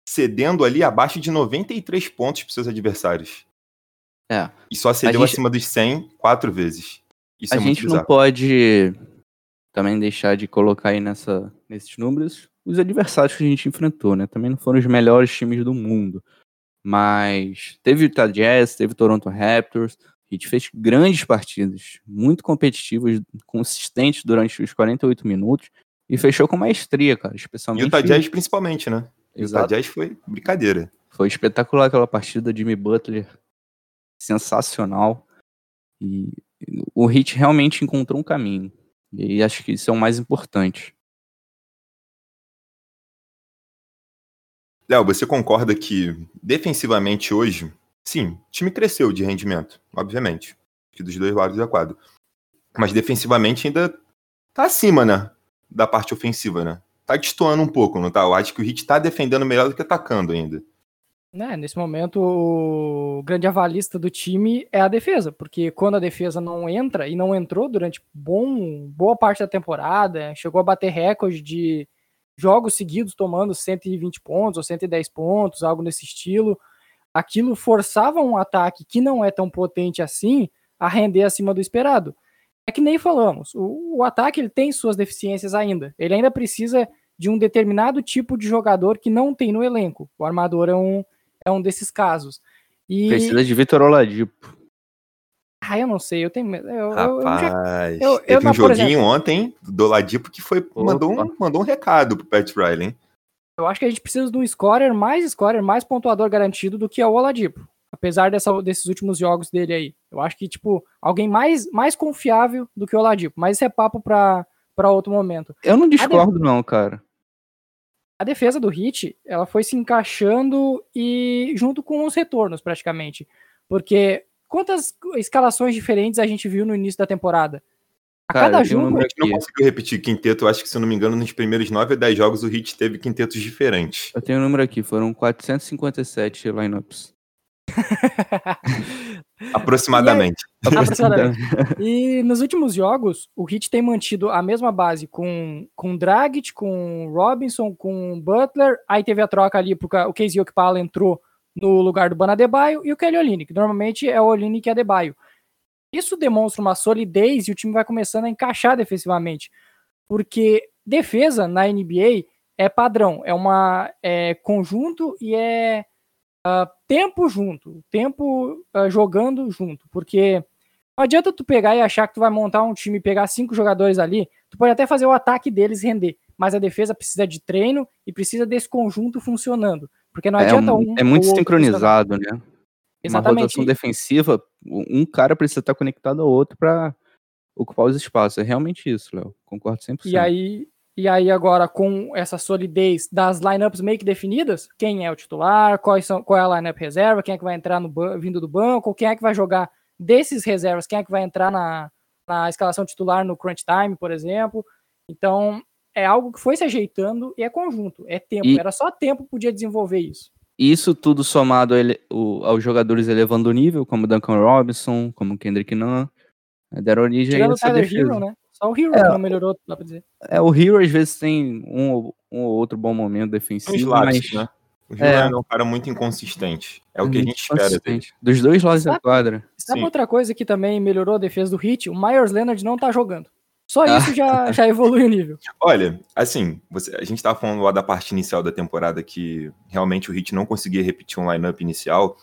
cedendo ali abaixo de 93 pontos para seus adversários. É. E só cedeu gente- acima dos 100 quatro vezes. Isso a é muito gente não pode também deixar de colocar aí nessa, nesses números os adversários que a gente enfrentou, né? Também não foram os melhores times do mundo. Mas teve o Utah Jazz, teve o Toronto Raptors. A gente fez grandes partidas, muito competitivas, consistentes durante os 48 minutos. E fechou com maestria, cara. E Especialmente. o Utah Jazz principalmente, né? O Utah Exato. Jazz foi brincadeira. Foi espetacular aquela partida de Jimmy Butler. Sensacional. E o Hit realmente encontrou um caminho. E acho que isso é o mais importante. Léo, você concorda que defensivamente hoje, sim, o time cresceu de rendimento, obviamente, que dos dois lados da quadra. Mas defensivamente ainda tá acima, né? Da parte ofensiva, né? Tá destoando um pouco, não tá? Eu acho que o Hit tá defendendo melhor do que atacando ainda. Né, nesse momento, o grande avalista do time é a defesa, porque quando a defesa não entra, e não entrou durante bom, boa parte da temporada, chegou a bater recorde de jogos seguidos tomando 120 pontos ou 110 pontos, algo nesse estilo, aquilo forçava um ataque que não é tão potente assim a render acima do esperado. É que nem falamos, o, o ataque ele tem suas deficiências ainda, ele ainda precisa de um determinado tipo de jogador que não tem no elenco. O armador é um, é um desses casos. E Precisa de Vitor Oladipo. Ah, eu não sei, eu tenho medo. Eu, eu- eu já- Rapaz, eu- eu teve não, um joguinho exemplo- ontem do Ladipo que foi, mandou um, mandou um recado pro Pat Riley, hein? eu acho que a gente precisa de um scorer mais scorer, mais pontuador garantido do que é o Oladipo. Apesar dessa- desses últimos jogos dele aí. Eu acho que, tipo, alguém mais, mais confiável do que o Oladipo. Mas isso é papo pra, pra outro momento. Eu não discordo, não, cara. a defesa do Hit, ela foi se encaixando e junto com os retornos, praticamente. Porque quantas escalações diferentes a gente viu no início da temporada? A Cara, cada um jogo, A gente não conseguiu repetir quinteto, acho que, se eu não me engano, nos primeiros 9 ou 10 jogos o Hit teve quintetos diferentes. Eu tenho um número aqui, foram 457 lineups. Aproximadamente. Aproximadamente. E nos últimos jogos, o Heat tem mantido a mesma base com, com Dragic, com Robinson, com Butler. Aí teve a troca ali, porque o Casey Okpala entrou no lugar do Banadebaio e o Kelly Olynyk. que Normalmente é o Olynyk e Adebayo. Isso demonstra uma solidez e o time vai começando a encaixar defensivamente. Porque defesa na NBA é padrão, é uma é conjunto e é ah, tempo junto, tempo ah, jogando junto, porque não adianta tu pegar e achar que tu vai montar um time e pegar cinco jogadores ali, tu pode até fazer o ataque deles render, mas a defesa precisa de treino e precisa desse conjunto funcionando, porque não É, adianta um- um é muito ou outro sincronizado, né? Uma Exatamente. rotação defensiva, um cara precisa estar conectado ao outro para ocupar os espaços. É realmente isso, Léo. Concordo 100%. E aí, E aí agora com essa solidez das lineups meio que definidas, quem é o titular, quais são, qual é a lineup reserva, quem é que vai entrar no vindo do banco, quem é que vai jogar desses reservas, quem é que vai entrar na, na escalação titular no crunch time, por exemplo. Então, é algo que foi se ajeitando e é conjunto, é tempo. E- Era só tempo que podia desenvolver isso. Isso tudo somado a ele- o- aos jogadores elevando o nível, como Duncan Robinson, como Kendrick Nunn, né, deram origem a Tirando o essa Tyler defesa. Hero, né? Só o Hero É, que não melhorou, dá pra dizer. É, o Hero às vezes tem um, ou- um ou outro bom momento Os defensivo, lados, mas né? O Rio É. é um cara muito inconsistente. É o que a gente espera dele. Dos dois lados da Sabe- quadra. Sabe Sim. outra coisa que também melhorou a defesa do Hit? O Myers Leonard não tá jogando. Só Ah. isso já, já evolui o nível. Olha, assim, você- a gente tava falando lá da parte inicial da temporada que realmente o Heat não conseguia repetir um lineup inicial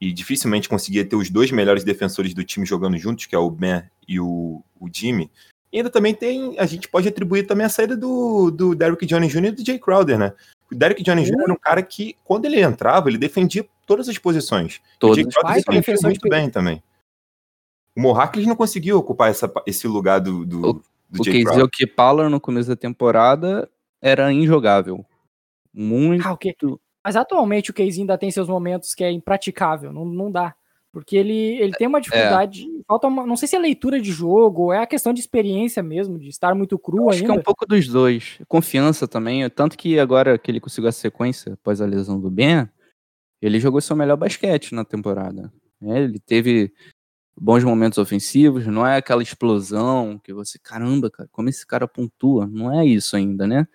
e dificilmente conseguia ter os dois melhores defensores do time jogando juntos, que é o Ben e o, o Jimmy. E ainda também tem, a gente pode atribuir também a saída do, do Derrick Jones Jr. e do Jay Crowder, né? O Derrick Jones Jr. era um cara que, quando ele entrava, ele defendia todas as posições. O Todos. Jay Crowder defendia muito bem também. O Mohawk não conseguiu ocupar essa, esse lugar do, do, do O Jay Crowder. Casey Pollard no começo da temporada era injogável. Muito. Ah, o quê? Mas atualmente o Casey ainda tem seus momentos que é impraticável, não, não dá. Porque ele, ele tem uma dificuldade, falta uma, não sei se é leitura de jogo, ou é a questão de experiência mesmo, de estar muito cru Acho que é ainda. um pouco dos dois. Confiança também. Tanto que agora que ele conseguiu a sequência após a lesão do Ben, ele jogou seu melhor basquete na temporada. É, ele teve bons momentos ofensivos, não é aquela explosão que você, caramba, cara, como esse cara pontua. Não é isso ainda, né?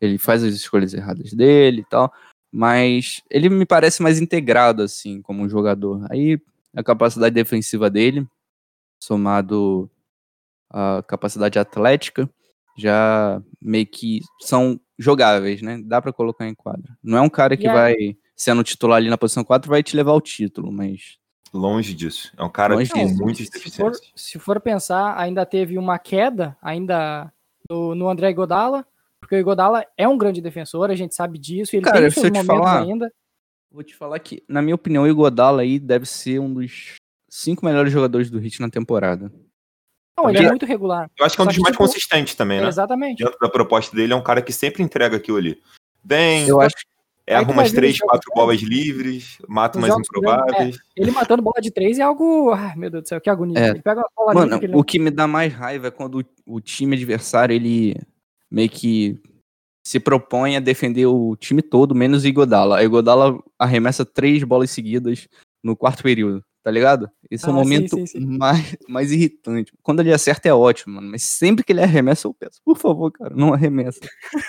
Ele faz as escolhas erradas dele e tal. Mas ele me parece mais integrado, assim, como um jogador. Aí a capacidade defensiva dele, somado à capacidade atlética, já meio que são jogáveis, né? Dá pra colocar em quadra. Não é um cara que aí- vai, sendo titular ali na posição 4, vai te levar ao título, mas Longe disso. É um cara Longe que tem muitas se, for, deficiências. se for pensar, ainda teve uma queda ainda no, no André Godala, porque o Igodala é um grande defensor, a gente sabe disso, e ele Cara, tem se seus momentos falar, ainda. vou te falar que, na minha opinião, o Igodala aí deve ser um dos cinco melhores jogadores do Hit na temporada. Não, ele é muito regular. Eu acho que é um dos mais tipo, consistentes também, né? Exatamente. Dentro da proposta dele, é um cara que sempre entrega aquilo ali. Vem, Eu acho erra Aí vai ver três, quatro bolas livres, mata umas improváveis. Ele matando bola de três é algo. Ai, meu Deus do céu, que agonia. É. Ele pega uma bola Mano, livre que o que me dá mais raiva é quando o, o time adversário, ele meio que se propõe a defender o time todo, menos o Igodala. Aí o Igodala arremessa três bolas seguidas no quarto período, tá ligado? Esse é o Ah, sim, momento sim, sim. Mais, mais irritante. Quando ele acerta é ótimo, mano, mas sempre que ele arremessa eu peço, por favor, cara, não arremessa.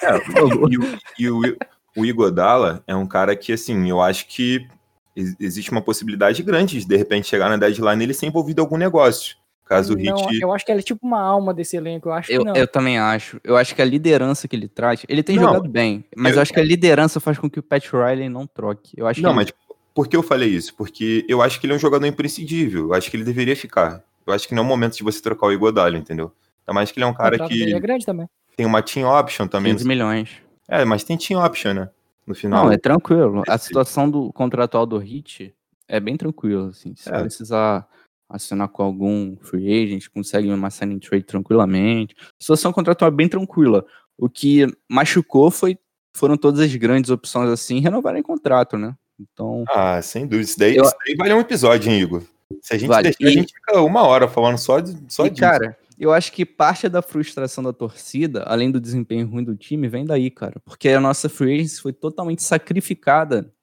É, e o, e o, o Igodala é um cara que, assim, eu acho que ex- existe uma possibilidade grande de, de repente, chegar na deadline e ele ser envolvido em algum negócio. Caso o Hit. eu acho que ele é tipo uma alma desse elenco. Eu acho Eu, que não. eu também acho. Eu acho que a liderança que ele traz, ele tem Não, jogado bem, mas eu- eu acho que a liderança faz com que o Pat Riley não troque. Eu acho Não, que mas por que eu falei isso? Porque eu acho que ele é um jogador imprescindível. Eu acho que ele deveria ficar. Eu acho que não é o momento de você trocar o Igodala, entendeu? Ainda mais que ele é um cara que é grande também. tem uma team option também. 15 milhões. É, mas tem team option, né? No final. Não, é tranquilo. A situação do contratual do Hit é bem tranquila, assim. Se É. precisar assinar com algum free agent, consegue uma signing trade tranquilamente. A situação contratual é bem tranquila. O que machucou foi foram todas as grandes opções assim renovarem contrato, né? Então, Ah, sem dúvida. Isso daí, Eu- isso daí vale um episódio, hein, Igor? Se a gente Vale. deixar, a E- gente fica uma hora falando só, de, só e disso. cara, eu acho que parte da frustração da torcida, além do desempenho ruim do time, vem daí, cara. Porque a nossa free agency foi totalmente sacrificada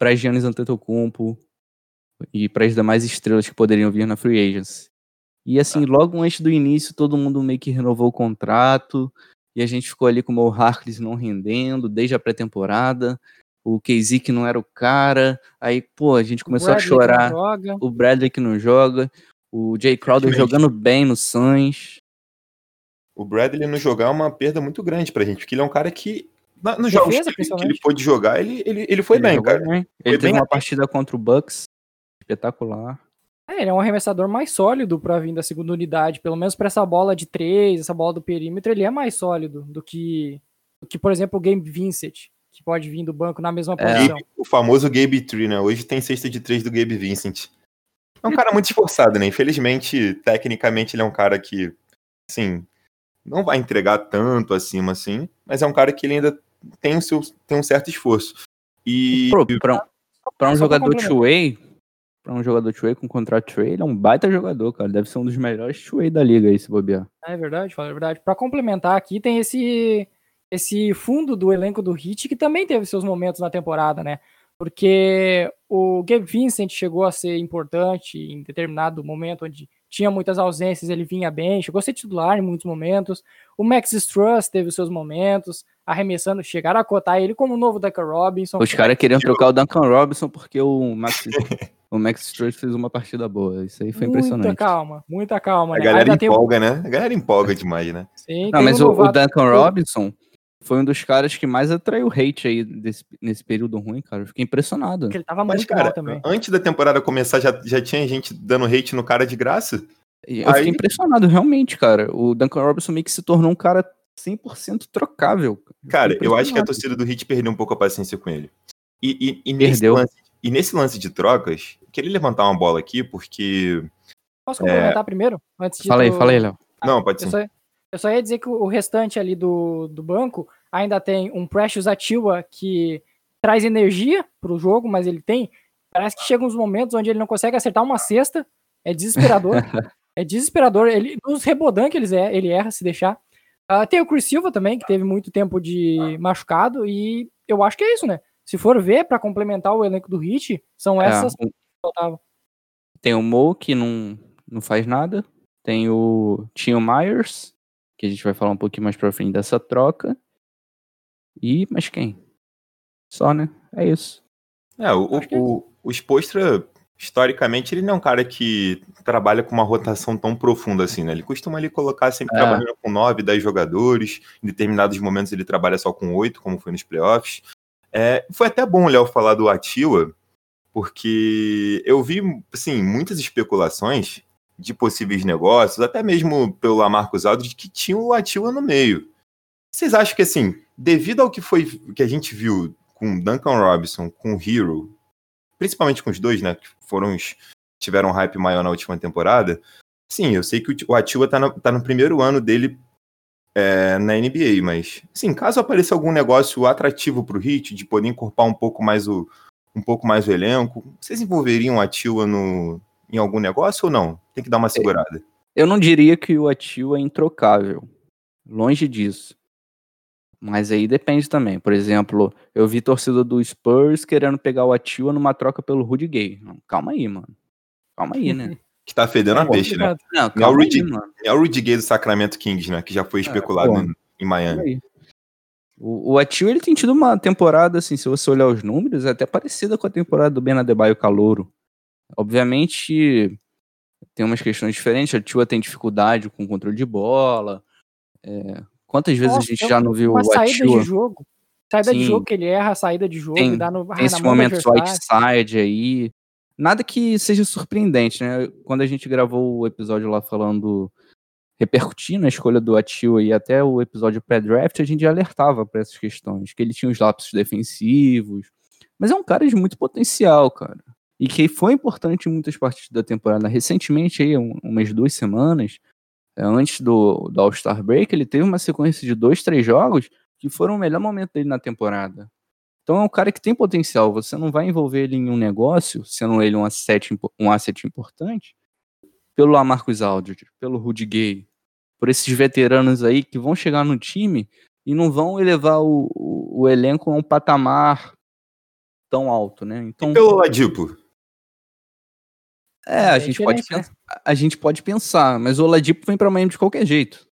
para Giannis Antetokounmpo e para as demais estrelas que poderiam vir na free agency. E assim, logo antes do início, todo mundo meio que renovou o contrato e a gente ficou ali com o Mo Harkless não rendendo desde a pré-temporada. O que não era o cara. Aí, pô, a gente começou a chorar o Bradley que não joga, o Jay Crowder jogando bem no Suns. O Bradley não jogar é uma perda muito grande pra gente, porque ele é um cara que, nos jogos que, ele- que ele pôde jogar, ele, ele, ele foi Ele bem, cara. bem. Foi Ele teve bem uma partida contra o Bucks espetacular. É, ele é um arremessador mais sólido pra vir da segunda unidade. Pelo menos pra essa bola de três, essa bola do perímetro, ele é mais sólido do que, do que por exemplo, o Game Vincent, que pode vir do banco na mesma É. posição. O famoso Gabe Tree, né? Hoje tem cesta de três do Gabe Vincent. É um cara muito esforçado, né? Infelizmente, tecnicamente, ele é um cara que, assim, não vai entregar tanto acima assim, mas é um cara que ele ainda tem, o seu, tem um certo esforço. E Pô, pra, um- pra um jogador two-way, pra um jogador two-way com contrato two-way, ele é um baita jogador, cara. Deve ser um dos melhores two-way da liga aí, se bobear. É verdade, fala a verdade. Pra complementar aqui, tem esse esse fundo do elenco do Heat que também teve seus momentos na temporada, né? Porque o Gabe Vincent chegou a ser importante em determinado momento onde tinha muitas ausências, ele vinha bem, chegou a ser titular em muitos momentos. O Max Struss teve os seus momentos, arremessando, chegaram a cotar ele como o novo Duncan Robinson. Os caras queriam trocar o Duncan Robinson porque o Max, o Max Struz fez uma partida boa. Isso aí foi Muita impressionante. calma, muita calma. a né? galera Ainda tem empolga, né? A galera empolga demais, né? Sim, Não, mas o o, Duncan Robinson foi um dos caras que mais atraiu hate aí desse- nesse período ruim, cara. Eu fiquei impressionado. que ele tava Mas, muito cara, também. antes da temporada começar, já, já tinha gente dando hate no cara de graça. E Eu Aí- fiquei impressionado, realmente, cara. O Duncan Robinson meio que se tornou um cara 100% trocável. Cara, eu acho que a torcida do Heat perdeu um pouco a paciência com ele. E, e- e nesse, Perdeu. lance, e nesse lance de trocas, eu queria levantar uma bola aqui, porque. Posso complementar primeiro? Antes de Fala aí, tu- fala aí, Léo. Não, pode ser. Eu só ia dizer que o restante ali do, do banco ainda tem um Precious Atua que traz energia pro jogo, mas ele tem. Parece que chega uns momentos onde ele não consegue acertar uma cesta. É desesperador. é desesperador. Ele, nos rebodan que eles é, ele erra se deixar. Ah, tem o Chris Silva também, que teve muito tempo de machucado, e eu acho que é isso, né? Se for ver, para complementar o elenco do Hit, são É, essas que o- faltavam. tem o Mo, que não, não faz nada. Tem o Tio Myers, que a gente vai falar um pouquinho mais pra frente dessa troca. E, mas quem? Só, né? É isso. É, o, é o, o Spoelstra, historicamente, ele não é um cara que trabalha com uma rotação tão profunda assim, né? Ele costuma ali colocar sempre É. trabalhando com 9, 10 jogadores. Em determinados momentos ele trabalha só com 8, como foi nos playoffs. É, foi até bom o Léo falar do Atila, porque eu vi, assim, muitas especulações de possíveis negócios, até mesmo pelo Lamarcus Aldridge, que tinha o Atila no meio. Vocês acham que, assim, devido ao que foi que a gente viu com Duncan Robinson, com o Hero, principalmente com os dois, né, que foram os tiveram um hype maior na última temporada, sim, eu sei que o Ti- o Atila tá no, tá no primeiro ano dele é, na NBA, mas, sim, caso apareça algum negócio atrativo pro Heat, de poder incorporar um pouco mais o, um pouco mais o elenco, vocês envolveriam o Atila no, em algum negócio ou não? Tem que dar uma segurada. Eu não diria que o Atil é introcável. Longe disso. Mas aí depende também. Por exemplo, eu vi torcida do Spurs querendo pegar o Atil numa troca pelo Rudy Gay. Calma aí, mano. Calma aí, né? Que tá fedendo a É peixe, né? Não, Não é o Rudy-. É o Rudy Gay do Sacramento Kings, né, que já foi especulado pô. em, em Miami. O, o ele tem tido uma temporada, assim, se você olhar os números, é até parecida com a temporada do Ben Adebayo Calouro. Obviamente, tem umas questões diferentes. A Tua tem dificuldade com controle de bola. É, quantas vezes Nossa, a gente já não viu Uma o saída Atua? de jogo. Saída de Sim. jogo que ele erra, saída de jogo Tem- e dá no, Tem esse momento Whiteside aí. Nada que seja surpreendente, né? Quando a gente gravou o episódio lá falando, repercutindo a escolha do Atil e até o episódio pré-draft, a gente alertava para essas questões, que ele tinha os lapsos defensivos. Mas é um cara de muito potencial, cara. E que foi importante em muitas partes da temporada. Recentemente, aí, um- umas duas semanas, é, antes do, do All-Star Break, ele teve uma sequência de dois, três jogos que foram o melhor momento dele na temporada. Então é um cara que tem potencial. Você não vai envolver ele em um negócio, sendo ele um asset, um asset importante, pelo Lamarcus Aldridge, pelo Rudy Gay, por esses veteranos aí que vão chegar no time e não vão elevar o, o, o elenco a um patamar tão alto, né? Então, E pelo Ladipo? É, a É gente pode diferente, pensar, a gente pode pensar, mas o Oladipo vem para Miami de qualquer jeito,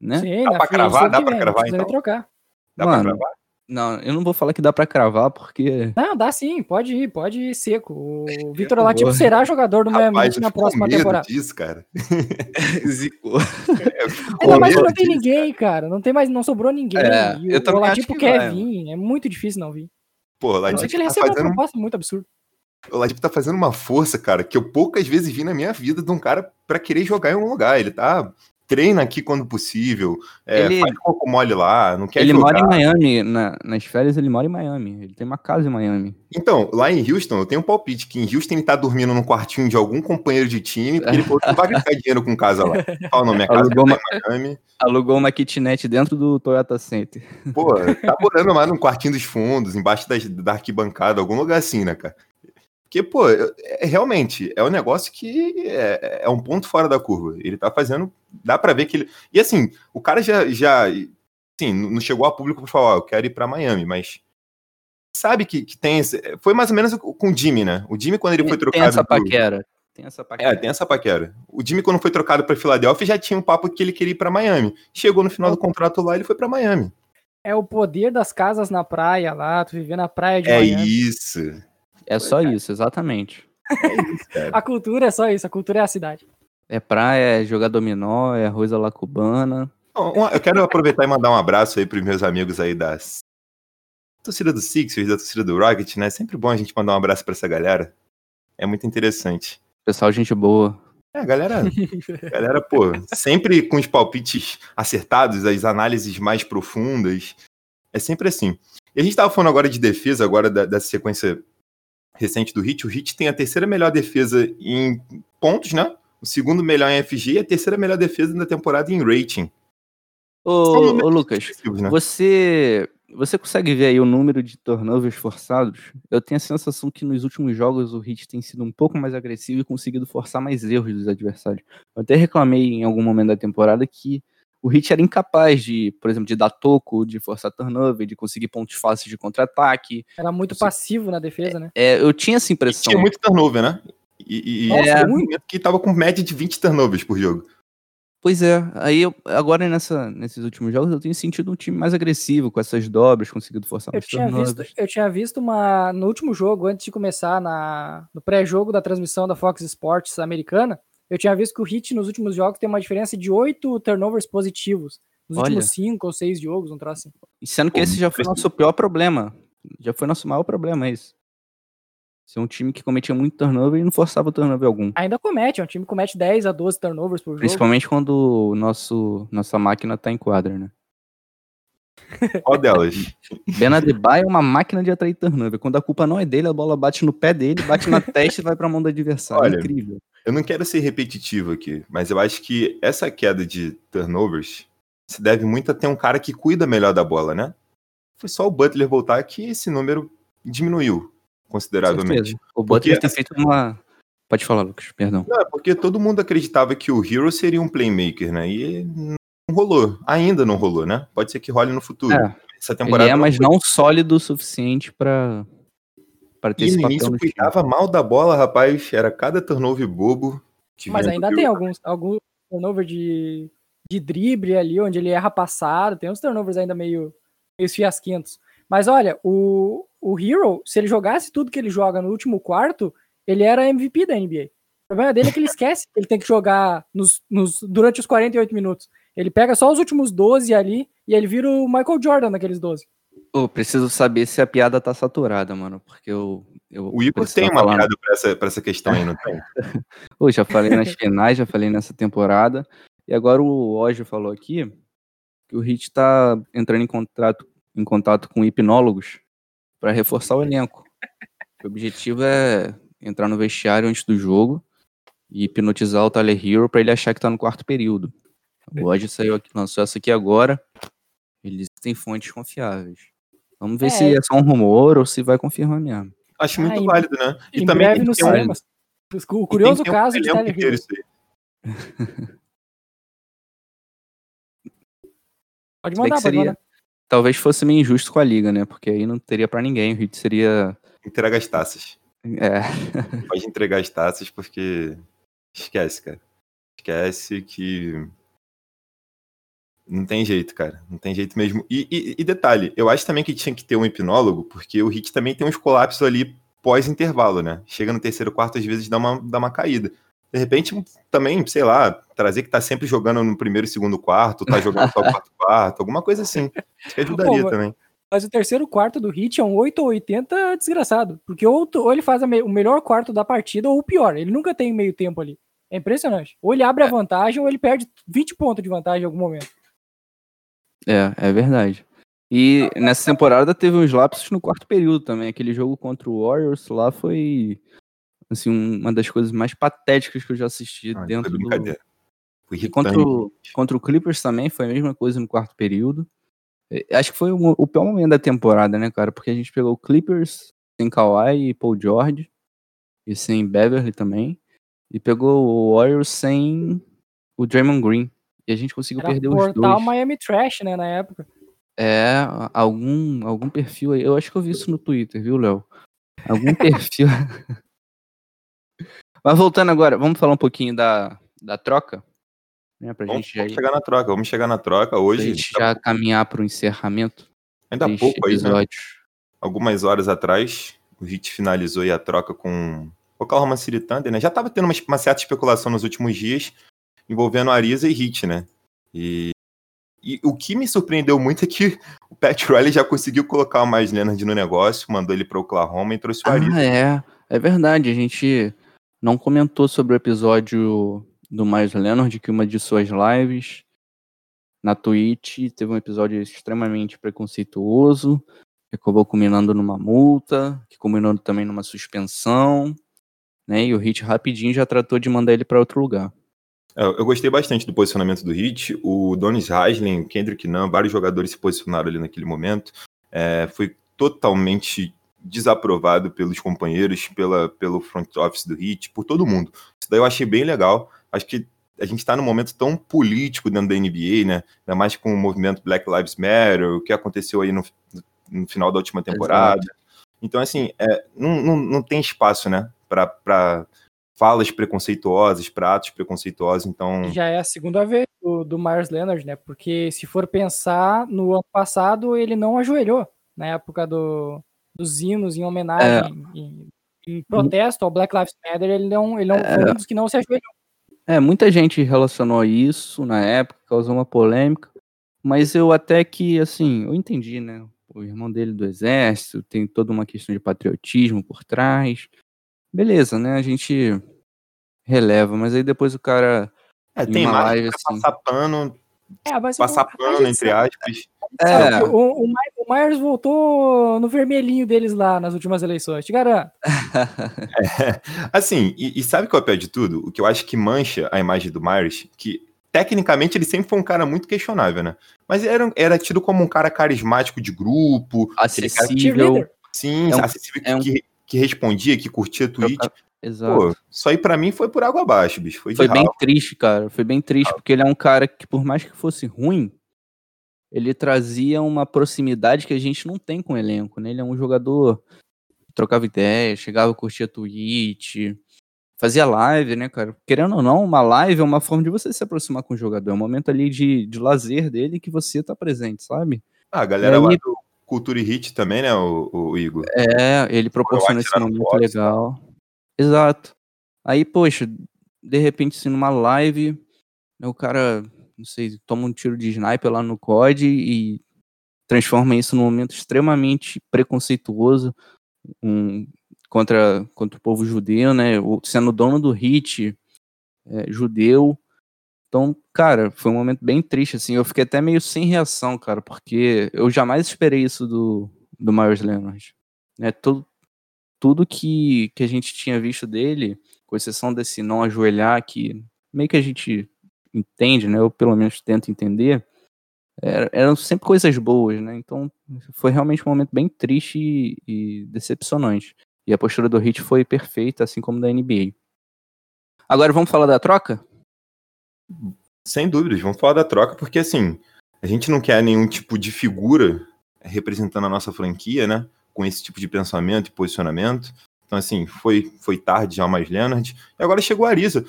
né? Sim, Dá free cravar? Dá vem, cravar, então? trocar. Dá Mano, pra gravar? Não, eu não vou falar que dá para cravar porque Não, dá sim, pode ir, pode ir seco. O Vitor Oladipo vou. será jogador do Miami Heat na próxima medo temporada. disso, cara. zicou. Ainda mais que não tem disso, ninguém, cara. Não tem mais, não sobrou ninguém. É, e eu o Oladipo que quer vai, vir. É muito difícil não vir. Pô, o A não Ladipo que ele tá receba uma proposta muito absurda. O Ladipo tá fazendo uma força, cara, que eu poucas vezes vi na minha vida de um cara pra querer jogar em um lugar. Ele tá treina aqui quando possível, é, Ele- faz pouco mole lá, não quer ele jogar. mora em Miami, na- nas férias ele mora em Miami. Ele tem uma casa em Miami. Então, lá em Houston, eu tenho um palpite que em Houston ele tá dormindo num quartinho de algum companheiro de time, porque ele falou que vai gastar dinheiro com casa lá. Não, minha casa Alugou tá em Miami. Alugou uma kitnet dentro do Toyota Center. Pô, tá morando lá no quartinho dos fundos, embaixo das- da arquibancada, algum lugar assim, né, cara? Porque, pô, é, realmente, é um negócio que é, é um ponto fora da curva. Ele tá fazendo, dá pra ver que ele... E assim, o cara já, já sim, não chegou a público pra falar, ó, eu quero ir pra Miami, mas sabe que, que tem esse... Foi mais ou menos com o Jimmy, né? O Jimmy, quando ele foi tem trocado... essa pro- paquera. Tem essa paquera. É, tem essa paquera. O Jimmy, quando foi trocado pra Filadélfia, já tinha um papo que ele queria ir pra Miami. Chegou no final do contrato lá, ele foi pra Miami. É o poder das casas na praia lá, tu viver na praia de É Miami. isso. É só isso, exatamente. A cultura é só isso, a cultura é a cidade. É praia, é jogar dominó, é arroz à la cubana. Eu quero aproveitar e mandar um abraço aí pros meus amigos aí das torcida do Sixers, da torcida do Rocket, né? Sempre bom a gente mandar um abraço pra essa galera. É muito interessante. Pessoal, gente boa. É, a galera, a galera, pô, sempre com os palpites acertados, as análises mais profundas. É sempre assim. E a gente tava falando agora de defesa, agora da- dessa sequência recente do Hit. O Hit tem a terceira melhor defesa em pontos, né? O segundo melhor em FG e a terceira melhor defesa da temporada em rating. Ô, ô Lucas, né? você, você consegue ver aí o número de turnovers forçados? Eu tenho a sensação que nos últimos jogos o Heat tem sido um pouco mais agressivo e conseguido forçar mais erros dos adversários. Eu até reclamei em algum momento da temporada que o Heat era incapaz de, por exemplo, de dar toco, de forçar turnover, de conseguir pontos fáceis de contra-ataque. Era muito passivo na defesa, né? É, eu tinha essa impressão. Tinha muito turnover, né? E, e, Nossa, e é, muito. que tava com média de 20 turnovers por jogo. Pois é, aí eu, agora nessa, nesses últimos jogos eu tenho sentido um time mais agressivo, com essas dobras, conseguindo forçar Eu mais tinha, visto, eu tinha visto uma. No último jogo, antes de começar, na, no pré-jogo da transmissão da Fox Sports americana, eu tinha visto que o Hit nos últimos jogos tem uma diferença de 8 turnovers positivos. Nos Olha. últimos 5 ou 6 jogos, um troço assim. E sendo que Pô, esse já foi nosso pior problema. Já foi nosso maior problema, é isso. Ser um time que cometia muito turnover e não forçava turnover algum. Ainda comete, é um time que comete 10 a 12 turnovers por jogo. Principalmente quando o nosso, nossa máquina tá em quadra, né? Qual delas? Ben Adebayo é uma máquina de atrair turnover. Quando a culpa não é dele, a bola bate no pé dele, bate na testa e vai pra mão do adversário. Olha, Incrível. Eu não quero ser repetitivo aqui, mas eu acho que essa queda de turnovers se deve muito a ter um cara que cuida melhor da bola, né? Foi só o Butler voltar que esse número diminuiu consideravelmente. O Butler Porque, tem feito uma. Pode falar, Lucas, perdão. Não, é porque todo mundo acreditava que o Hero seria um playmaker, né? E não rolou. Ainda não rolou, né? Pode ser que role no futuro. É, Essa Ele temporada é, mas foi. não sólido o suficiente pra, pra ter E esse no início no time. cuidava mal da bola, rapaz. Era cada turnover bobo. Mas ainda tem alguns, alguns turnover de, de drible ali, onde ele erra passado. Tem uns turnovers ainda meio, meio fiasquentos. Mas olha, o, o Hero, se ele jogasse tudo que ele joga no último quarto, ele era MVP da NBA. O problema dele é que ele esquece que ele tem que jogar nos, nos- durante os 48 minutos. Ele pega só os últimos 12 ali e ele vira o Michael Jordan naqueles 12. Pô, preciso saber se a piada tá saturada, mano. Porque eu. eu O Igor tem uma falar- piada pra essa, pra essa questão aí, não tem? Pô, já falei nas finais, já falei nessa temporada. E agora o Ojo falou aqui que o Hit tá entrando em contato, em contato com hipnólogos para reforçar o elenco. O objetivo é entrar no vestiário antes do jogo e hipnotizar o Tyler Hero para ele achar que tá no quarto período. O Ojo saiu aqui, lançou essa aqui agora. Eles têm fontes confiáveis. Vamos ver É. se é só um rumor ou se vai confirmar mesmo. Acho Ah, muito em- válido, né? E em também breve ter um-. O tem curioso ter um caso de aí. Pode mandar, pode seria, mandar. talvez fosse meio injusto com a liga, né? Porque aí não teria pra ninguém. O Hit seria. Entrega as taças. É, Pode entregar as taças porque esquece, cara. Esquece que não tem jeito, cara. Não tem jeito mesmo. E, e- e detalhe, eu acho também que tinha que ter um hipnólogo, porque o Hit também tem uns colapsos ali pós-intervalo, né? Chega no terceiro quarto, às vezes dá uma, dá uma caída. De repente, também, sei lá, trazer que tá sempre jogando no primeiro e segundo quarto, tá jogando só o quarto quarto, alguma coisa assim. Acho que ajudaria Pô, também. Mas o terceiro quarto do Hit é um 8 ou 80 desgraçado. Porque ou, ou ele faz me- o melhor quarto da partida ou o pior. Ele nunca tem meio tempo ali. É impressionante. Ou ele abre a vantagem ou ele perde 20 pontos de vantagem em algum momento. É, é verdade. E nessa temporada teve uns lapsos no quarto período também. Aquele jogo contra o Warriors lá foi assim, um- uma das coisas mais patéticas que eu já assisti Ah, dentro do. Foi contra o, contra o Clippers também foi a mesma coisa no quarto período. Eh, Acho que foi o, o pior momento da temporada, né, cara? Porque a gente pegou o Clippers sem Kawhi e Paul George. E sem Beverly também. E pegou o Warriors sem o Draymond Green. E a gente conseguiu Era perder os portal dois. Miami Trash, né, na época. É, algum, algum perfil aí. Eu acho que eu vi isso no Twitter, viu, Léo? Algum perfil. Mas voltando agora, vamos falar um pouquinho da, da troca? Né, pra Vamos, gente já, vamos chegar na troca, vamos chegar na troca pra hoje. gente tá- já caminhar pro encerramento ainda há pouco aí, né? episódio. Algumas horas atrás, o Heat finalizou aí a troca com o Oklahoma City Thunder, né? Já tava tendo uma, uma certa especulação nos últimos dias envolvendo Ariza e Heat, né? E, e o que me surpreendeu muito é que o Pat Riley já conseguiu colocar o Miles Leonard no negócio, mandou ele para Oklahoma e trouxe o Ariza. Ah, é. É verdade. A gente não comentou sobre o episódio do Miles Leonard, que uma de suas lives na Twitch teve um episódio extremamente preconceituoso, que acabou culminando numa multa, que culminou também numa suspensão, né? E o Hit rapidinho já tratou de mandar ele para outro lugar. É, Eu gostei bastante do posicionamento do Heat. O Donis Haslem, o Kendrick Nunn, vários jogadores se posicionaram ali naquele momento. É, foi totalmente desaprovado pelos companheiros, pela, pelo front office do Heat, por todo mundo. Isso daí eu achei bem legal. Acho que a gente está num momento tão político dentro da NBA, né? Ainda mais com o movimento Black Lives Matter, o que aconteceu aí no, no final da última temporada. Então, assim, é, não, não, não tem espaço, né? Para falas preconceituosas, para atos preconceituosos. Então, Já é a segunda vez do, do Myers Leonard, né? Porque se for pensar, no ano passado ele não ajoelhou na época do, dos hinos em homenagem, em, em protesto ao Black Lives Matter, ele não, ele não foi um dos que não se ajoelhou. É, muita gente relacionou isso na época, causou uma polêmica, mas eu até que, assim, eu entendi, né? O irmão dele do exército, tem toda uma questão de patriotismo por trás. Beleza, né? A gente releva, mas aí depois o cara. é, em tem uma mais live, assim. passar pano, É, mas passar a pano, gente entre sabe- aspas. É, O, o, My- o Myers voltou no vermelhinho deles lá nas últimas eleições, te garanto. Assim, e, e sabe qual é o pior de tudo? O que eu acho que mancha a imagem do Myers, que tecnicamente ele sempre foi um cara muito questionável, né? Mas era, era tido como um cara carismático de grupo, cara, acessível. Cheerleader. sim, É um- acessível, é um- que, que respondia, que curtia tweet. Exato. Pô, isso aí pra mim foi por água abaixo, bicho. Foi, Foi bem triste, cara. Foi bem triste, porque ele é um cara que, por mais que fosse ruim, ele trazia uma proximidade que a gente não tem com o elenco, né? Ele é um jogador que trocava ideia, chegava, curtia Twitch, fazia live, né, cara? Querendo ou não, uma live é uma forma de você se aproximar com o jogador. É um momento ali de, de lazer dele que você tá presente, sabe? Ah, a galera aí- lá do Cultura e Hit também, né, o, o Igor? É, ele proporciona esse momento tá? legal. Exato. Aí, poxa, de repente, assim, numa live, né, o cara, não sei, toma um tiro de sniper lá no COD e transforma isso num momento extremamente preconceituoso um, contra, contra o povo judeu, né? o- Sendo dono do hit é, judeu. Então, cara, foi um momento bem triste, assim. Eu fiquei até meio sem reação, cara, porque eu jamais esperei isso do, do Myers Leonard. Né? Tudo, tudo que, que a gente tinha visto dele, com exceção desse não ajoelhar, que meio que a gente entende, né? Eu pelo menos tento entender, era- eram sempre coisas boas, né? Então foi realmente um momento bem triste e, e decepcionante. E a postura do Hit foi perfeita, assim como da NBA. Agora vamos falar da troca? Sem dúvidas, vamos falar da troca, porque assim, a gente não quer nenhum tipo de figura representando a nossa franquia, né? Com esse tipo de pensamento e posicionamento. Então, assim, foi, foi tarde já o mais Leonard. E agora chegou o Ariza.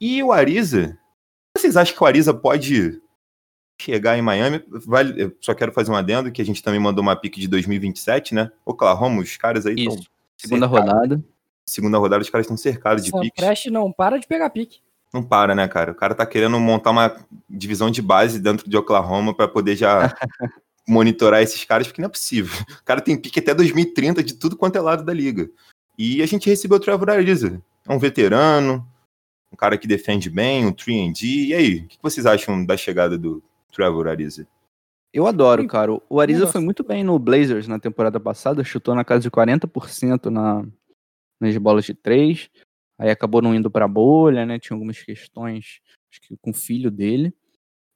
E o Ariza, vocês acham que o Ariza pode chegar em Miami? Vale, eu só quero fazer um adendo, que a gente também mandou uma pique de 2027, né? Oklahoma, os caras aí estão. Segunda rodada. Segunda rodada, os caras estão cercados de piques. Prest não para de pegar pique. Não para, né, cara? O cara tá querendo montar uma divisão de base dentro de Oklahoma para poder já monitorar esses caras, porque não é possível. O cara tem pique até 2030 de tudo quanto é lado da liga. E a gente recebeu o Trevor Ariza. É um veterano, um cara que defende bem, um 3D. E aí, o que vocês acham da chegada do Trevor Ariza? Eu adoro, cara. O Ariza foi muito bem no Blazers na temporada passada, chutou na casa de 40% na, nas bolas de três. Aí acabou não indo pra bolha, né? Tinha algumas questões, acho que com o filho dele.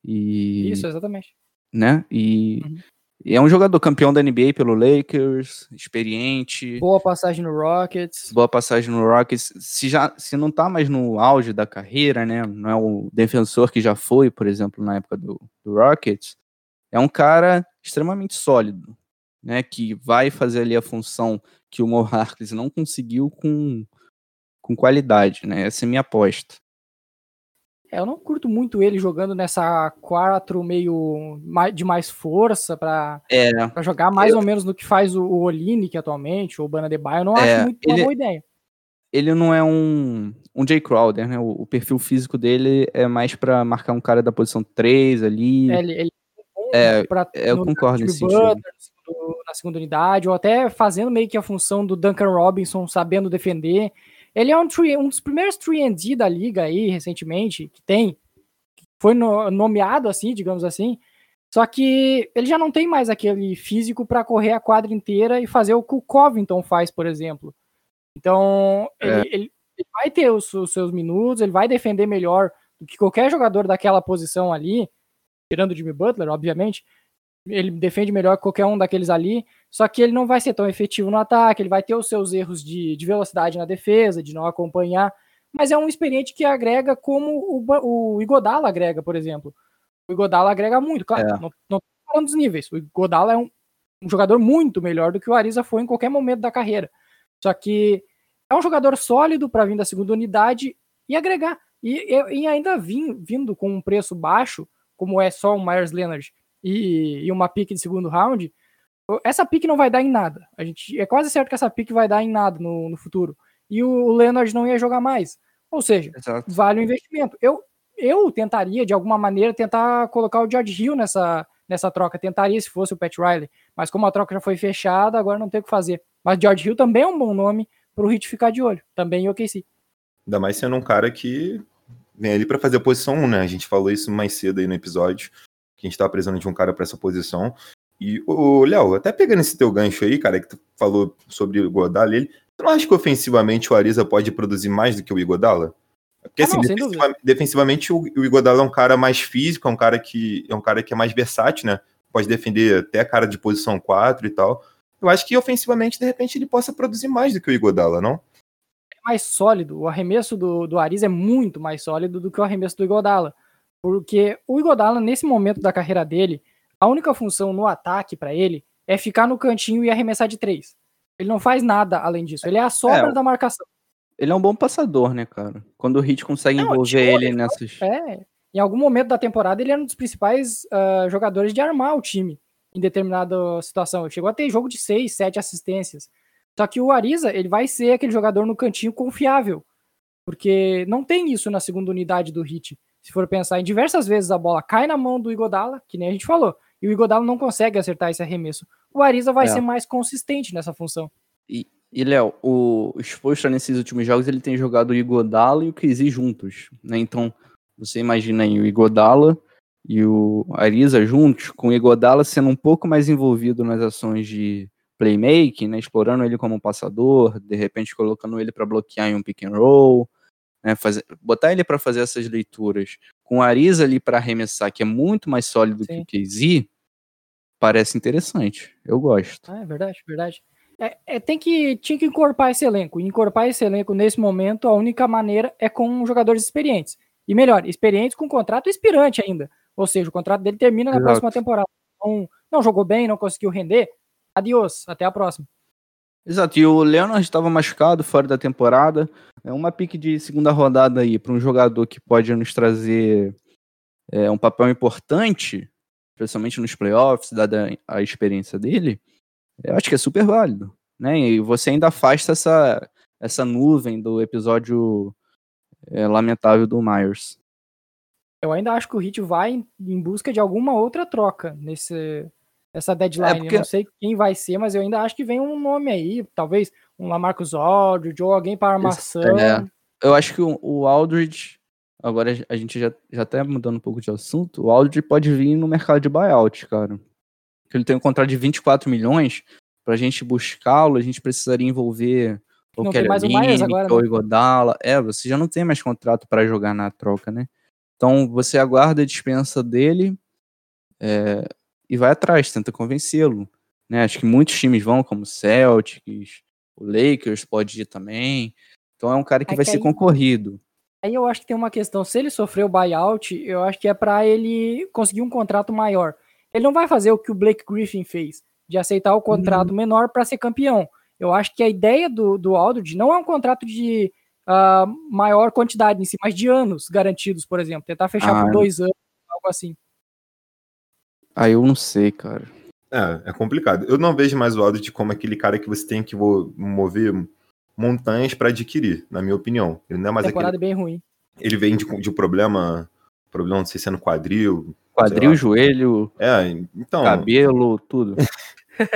E, Isso, exatamente. né? E, Uhum. e é um jogador campeão da NBA pelo Lakers, experiente, Boa passagem no Rockets. boa passagem no Rockets. Se já se não tá mais no auge da carreira, né? Não é o defensor que já foi, por exemplo, na época do, do Rockets. É um cara extremamente sólido, né? Que vai fazer ali a função que o Mo Harkless não conseguiu com, com qualidade, né? Essa é minha aposta. É, eu não curto muito ele jogando nessa 4 meio de mais força pra, É, jogar mais ou menos no que faz o, o Olinick atualmente, ou o Bana Debaio. Eu não É, acho muito uma ele- boa ideia. ele não é um, um Jay Crowder, né? O, o perfil físico dele é mais pra marcar um cara da posição 3 ali. É, Ele, ele bom É, pra- eu no concordo nesse sentido. Na segunda unidade, ou até fazendo meio que a função do Duncan Robinson, sabendo defender. Ele é um, three- um dos primeiros 3D da liga aí, recentemente, que tem. que Foi no- nomeado assim, digamos assim. Só que ele já não tem mais aquele físico para correr a quadra inteira e fazer o que o Covington faz, por exemplo. Então, É. ele, ele- ele vai ter os, os seus minutos, ele vai defender melhor do que qualquer jogador daquela posição ali, tirando o Jimmy Butler, obviamente. Ele defende melhor que qualquer um daqueles ali, só que ele não vai ser tão efetivo no ataque, ele vai ter os seus erros de, de velocidade na defesa, de não acompanhar, mas é um experiente que agrega como o, o Igodala agrega, por exemplo. O Igodala agrega muito, claro, É. não, não tô falando dos níveis, o Igodala é um, um jogador muito melhor do que o Ariza foi em qualquer momento da carreira. Só que é um jogador sólido para vir da segunda unidade e agregar. E, e- e ainda vim, vindo com um preço baixo, como é só o Myers Leonard e, e uma pique de segundo round, essa pique não vai dar em nada. A gente é quase certo que essa pique vai dar em nada no, no futuro. E o, o Leonard não ia jogar mais. Ou seja, Exato. vale o investimento. Eu, eu tentaria, de alguma maneira, tentar colocar o George Hill nessa, nessa troca. Tentaria se fosse o Pat Riley. Mas como a troca já foi fechada, agora não tem o que fazer. Mas George Hill também é um bom nome para o Hit ficar de olho. Também em OKC. Ainda mais sendo um cara que vem ali pra fazer a posição 1, né? A gente falou isso mais cedo aí no episódio, que a gente tava precisando de um cara pra essa posição. E, ô, Léo, até pegando esse teu gancho aí, cara, que tu falou sobre o Godala, ele, tu não acha que ofensivamente o Ariza pode produzir mais do que o Igodala? Porque Ah, assim, não, defensiva- defensivamente o, o Igodala é um cara mais físico, é um cara que é um cara que é mais versátil, né? Pode defender até a cara de posição 4 e tal. Eu acho que ofensivamente, de repente, ele possa produzir mais do que o Igodala, não? mais sólido. O arremesso do, do Ariz é muito mais sólido do que o arremesso do Igodala. Porque o Igodala, nesse momento da carreira dele, a única função no ataque para ele é ficar no cantinho e arremessar de três. Ele não faz nada além disso. Ele é a sobra É. da marcação. Ele é um bom passador, né, cara? Quando o Hit consegue Não, envolver tinha- ele nessas. É. Em algum momento da temporada, ele era um dos principais ah, jogadores de armar o time em determinada situação. Chegou a ter jogo de seis, sete assistências. Só que o Ariza, ele vai ser aquele jogador no cantinho confiável. Porque não tem isso na segunda unidade do Hit. Se for pensar, em diversas vezes a bola cai na mão do Igodala, que nem a gente falou, e o Igodala não consegue acertar esse arremesso. O Ariza vai É. ser mais consistente nessa função. E, Léo, o Exposto nesses últimos jogos ele tem jogado o Igodala e o KZ juntos, né? Então, você imagina aí o Igodala e o Ariza juntos, com o Igodala sendo um pouco mais envolvido nas ações de playmaking, né? Explorando ele como um passador, de repente colocando ele para bloquear em um pick and roll, né? Fazer, botar ele para fazer essas leituras com o Ariza ali para arremessar, que é muito mais sólido Sim. que o KZ, parece interessante. Eu gosto. Ah, é verdade, verdade. É, é, tem que, tinha que encorpar esse elenco. E encorpar esse elenco nesse momento, a única maneira é com jogadores experientes. E melhor, experientes com contrato expirante ainda. Ou seja, o contrato dele termina na Exato. próxima temporada. Então, não jogou bem, não conseguiu render. Adiós, até a próxima. Exato, e o Leonard estava machucado fora da temporada. É uma pique de segunda rodada aí para um jogador que pode nos trazer é, um papel importante, especialmente nos playoffs, dada a experiência dele. Eu acho que é super válido, né? E você ainda afasta essa, essa nuvem do episódio é, lamentável do Myers. Eu ainda acho que o Hit vai em, busca de alguma outra troca nesse essa deadline. porque- Eu não sei quem vai ser, mas eu ainda acho que vem um nome aí, talvez um Lamarcus Aldridge ou alguém para armação. É, eu acho que o, o Aldridge, agora a gente já, já até mudando um pouco de assunto, o Aldridge pode vir no mercado de buyout, cara. Ele tem um contrato de 24 milhões, pra gente buscá-lo, a gente precisaria envolver o Kelly o Igodala. É, você já não tem mais contrato para jogar na troca, né? Então você aguarda a dispensa dele é, e vai atrás, tenta convencê-lo. Né? Acho que muitos times vão, como o Celtics, o Lakers pode ir também. Então é um cara que É vai que ser aí- concorrido. Aí eu acho que tem uma questão, se ele sofreu buyout, eu acho que é pra ele conseguir um contrato maior. Ele não vai fazer o que o Blake Griffin fez, de aceitar o contrato Uhum. menor pra ser campeão. Eu acho que a ideia do, do Aldridge não é um contrato de ah, maior quantidade em si, mas de anos garantidos, por exemplo. Tentar fechar Ah, por dois anos, algo assim. Aí eu não sei, cara. É, é complicado. Eu não vejo mais o Aldridge como aquele cara que você tem que mover montanhas pra adquirir, na minha opinião. Ele não é mais temporada aquele. bem ruim. Ele vem de, de um problema. Problema, não sei se é no quadril. Quadril, joelho, É, então. cabelo, tudo.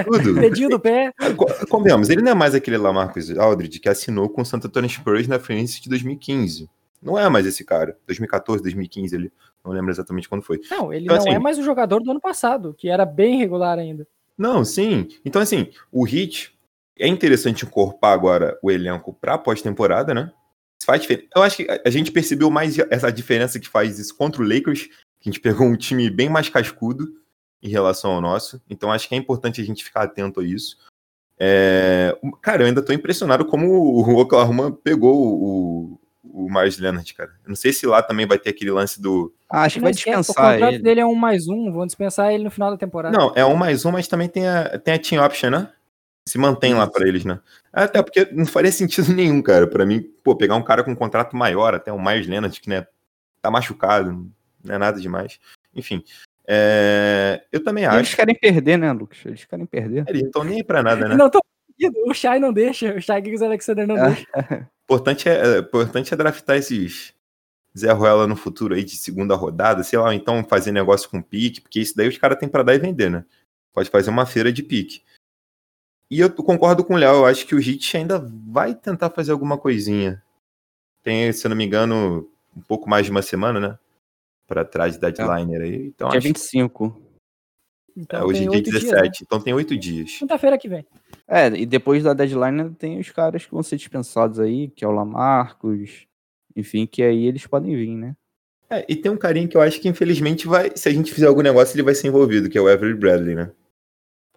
Tudo. Dedinho do pé. Co- Convenhamos, ele não é mais aquele Lamarcus Aldridge que assinou com o Santa Antônio Spurs na frente de 2015. Não é mais esse cara. 2014, 2015, ele não lembro exatamente quando foi. Não, ele Então, não assim- é mais o jogador do ano passado, que era bem regular ainda. Não, sim. Então, assim, o Hit é interessante encorpar agora o elenco pra pós-temporada, né? Isso Faz diferença. Eu acho que a- gente percebeu mais essa diferença que faz isso contra o Lakers, que a gente pegou um time bem mais cascudo em relação ao nosso. Então, acho que é importante a gente ficar atento a isso. É, Cara, eu ainda tô impressionado como o Oklahoma pegou o, o Myers Leonard, cara. Eu não sei se lá também vai ter aquele lance do. Ah, acho que vai esquece, o dispensar contrato ele. dele é um mais um, vão dispensar ele no final da temporada. Não, é um mais um, mas também tem a, tem a team option, né? Se mantém lá pra eles, né? Até porque não faria sentido nenhum, cara. Pra mim, pô, pegar um cara com um contrato maior, até o Myers Leonard, que né, tá machucado, não é nada demais. Enfim, é, eu também E Eles acho. querem perder, né, Lucas? Eles querem perder. Eles não estão nem aí pra nada, né? Não tô o Shai não deixa, o Shai Giggs Alexander não Ah. deixa. importante é, é, importante é draftar esses Zé Ruela no futuro aí de segunda rodada, sei lá, ou então fazer negócio com pique, porque isso daí os caras têm pra dar e vender, né? Pode fazer uma feira de pique. E eu concordo com o Léo, eu acho que o Hit ainda vai tentar fazer alguma coisinha. Tem, se eu não me engano, um pouco mais de uma semana, né? Pra trás da deadline aí. Então, Dia acho, 25. Então é, hoje é dia oito 17, dias, né? então tem oito dias. Quinta-feira que vem. É, e depois da deadline tem os caras que vão ser dispensados aí, que é o Lamarcos, enfim, que aí eles podem vir, né? É, e tem um carinha que eu acho que infelizmente vai, se a gente fizer algum negócio, ele vai ser envolvido, que é o Avery Bradley, né?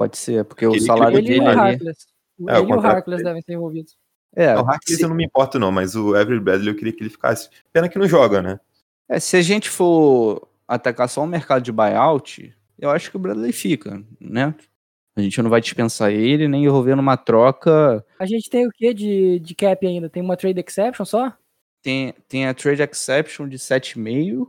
Pode ser, porque o Ele- salário Ele e dele o ali. Harkless. É, o ele e o Harkless devem ser envolvidos. É, o Harkless se, eu não me importo não, mas o Avery Bradley eu queria que ele ficasse. Pena que não joga, né? é, se a gente for atacar só o mercado de buyout, eu acho que o Bradley fica, né? A gente não vai dispensar ele, nem envolver numa troca. A gente tem o que de, de cap ainda? Tem uma trade exception só? Tem, tem a trade exception de 7,5.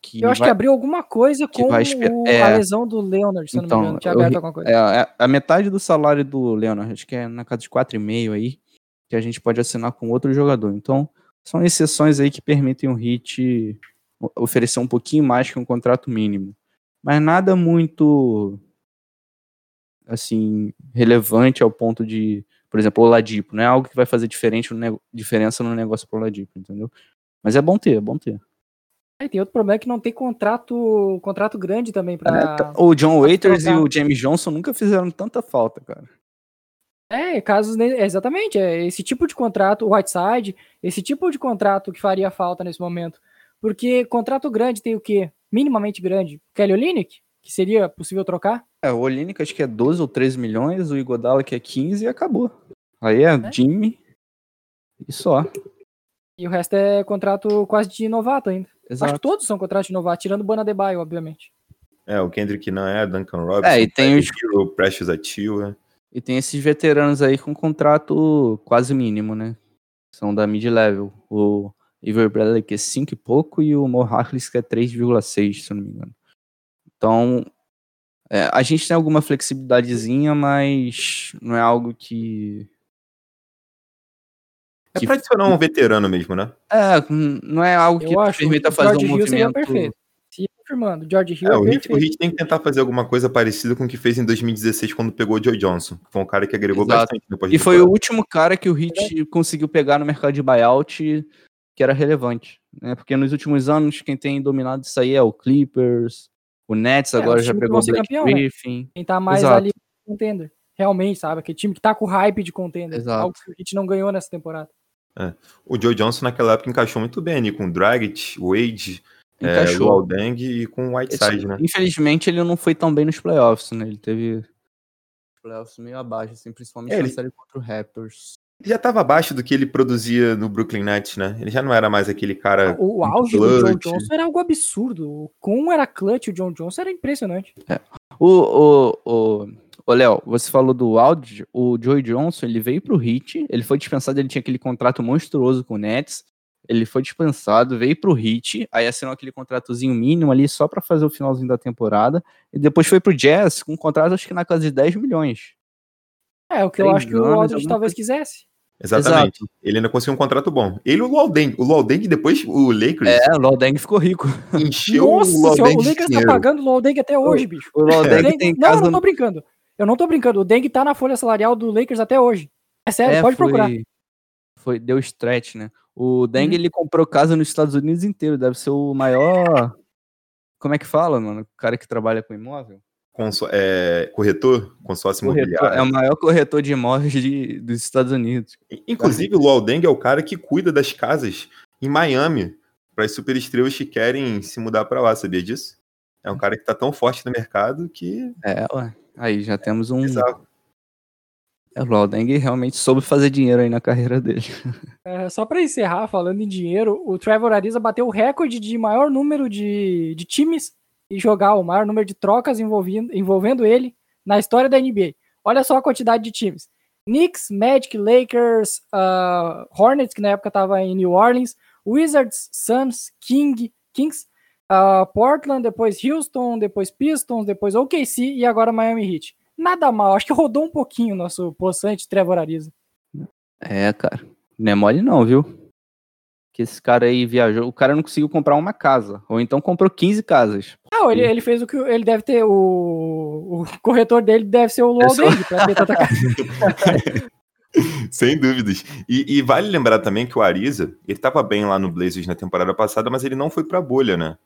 Que Eu acho vai- que abriu alguma coisa com vai o- é. a lesão do Leonard, se eu não Então, me engano. Tinha aberto alguma coisa. É, é a metade do salário do Leonard, acho que é na casa de 4,5 aí, que a gente pode assinar com outro jogador. Então, são exceções aí que permitem o Hit oferecer um pouquinho mais que um contrato mínimo. Mas nada muito assim relevante ao ponto de, por exemplo, o Ladipo, não é algo que vai fazer diferente no diferença no negócio pro Ladipo, entendeu? Mas é bom ter, é bom ter. Aí tem outro problema que não tem contrato, contrato grande também É, pra. tá- O John Waiters e o James Johnson nunca fizeram tanta falta, cara. É, casos. é, Exatamente, é esse tipo de contrato, o Whiteside, esse tipo de contrato que faria falta nesse momento. Porque contrato grande tem o quê? Minimamente grande. Kelly Olynyk, que seria possível trocar. É, o Olínico acho que é 12 ou 13 milhões, o Igodala que é 15 e acabou. Aí é, É. Jimmy e só. E o resto é contrato quase de novato ainda. Acho Exato. que todos são contratos de novato, tirando o Bonadebaio, obviamente. É, o Kendrick não é, Duncan Robinson, É, e tem os- o Precious Atua. E tem esses veteranos aí com contrato quase mínimo, né? São da mid-level. O Iver Bradley que é 5 e pouco e o Mo Harkless que é 3,6, se eu não me engano. Então, é, a gente tem alguma flexibilidadezinha, mas não é algo que... É Que- pra adicionar um veterano mesmo, né? É, não é algo que Eu acho permita o fazer George um Hill seria movimento... perfeito. Se confirmando. George Hill É, é, o, Heat, o perfeito. Heat tem que tentar fazer alguma coisa parecida com o que fez em 2016 quando pegou o Joe Johnson. que Foi um cara que agregou Exato. bastante depois E foi o último cara que o Heat conseguiu pegar no mercado de buyout que era relevante. Né? Porque nos últimos anos, quem tem dominado isso aí é o Clippers, o Nets É, agora os já pegou o ser Blake campeão, né? Griffin. Quem tá mais Exato. ali contender. Realmente, sabe? Aquele time que tá com hype de contender. Exato. Algo que o Heat não ganhou nessa temporada. O Joe Johnson naquela época encaixou muito bem ali com o Dragic, o Wade, é, Encaixou. o Aldeng e com o Whiteside, Esse- né? Infelizmente, ele não foi tão bem nos playoffs, né? Ele teve playoffs meio abaixo, assim, principalmente É, na ele- série contra o Raptors. Ele já estava abaixo do que ele produzia no Brooklyn Nets, né? Ele já não era mais aquele cara. O muito auge do John clutch. Johnson era algo absurdo. O como era clutch o John Johnson era impressionante. O, o, o, o Léo, você falou do áudio, o Joey Johnson, ele veio pro Heat, ele foi dispensado, ele tinha aquele contrato monstruoso com o Nets, ele foi dispensado, veio pro Heat, aí assinou aquele contratozinho mínimo ali só pra fazer o finalzinho da temporada, e depois foi pro Jazz com um contrato acho que na casa de 10 milhões. É, o que eu acho que o Aldridge talvez quisesse. Exatamente. Ele ainda conseguiu um contrato bom. Ele e o Lualdeng. O Lualdeng depois, o Lakers, É, o Lodeng ficou rico. encheu Nossa o senhora, Lualdeng o Lakers tá pagando o Lodeng até hoje, bicho. O O Lodeng Deng- tem Não, casa eu não tô brincando. Eu não tô brincando. O Deng tá na folha salarial do Lakers até hoje. É sério, É, pode foi- procurar. Foi, deu stretch, né? O Deng, Uhum. ele comprou casa nos Estados Unidos inteiro, deve ser o maior... Como é que fala, mano? O cara que trabalha com imóvel? Consó- é, corretor, consórcio Corretor, imobiliário. é o maior corretor de imóveis de- dos Estados Unidos. Inclusive, o Lualdeng é o cara que cuida das casas em Miami para as superestrelas que querem se mudar para lá, sabia disso? É um cara que tá tão forte no mercado que. É, ué. Aí já temos um. Bizarro. É, o Lodeng realmente soube fazer dinheiro aí na carreira dele. É, só pra encerrar, falando em dinheiro, o Trevor Ariza bateu o recorde de maior número de, de times e jogar, o maior número de trocas envolvendo, envolvendo ele na história da NBA. Olha só a quantidade de times. Knicks, Magic, Lakers, ah, Hornets, que na época estava em New Orleans, Wizards, Suns, King, Kings, ah, Portland, depois Houston, depois Pistons, depois OKC e agora Miami Heat. Nada mal, acho que rodou um pouquinho o nosso poçante Trevor Ariza. É, cara. Não é mole não, viu? Que esse cara aí viajou. O cara não conseguiu comprar uma casa. Ou então comprou 15 casas. Não, ele, ele fez o que ele deve ter. O, o corretor dele deve ser o Luau Pessoal- Deng pra ter tanta casa. Sem dúvidas. E, e vale lembrar também que o Ariza, ele tava bem lá no Blazers na temporada passada, mas ele não foi pra bolha, né?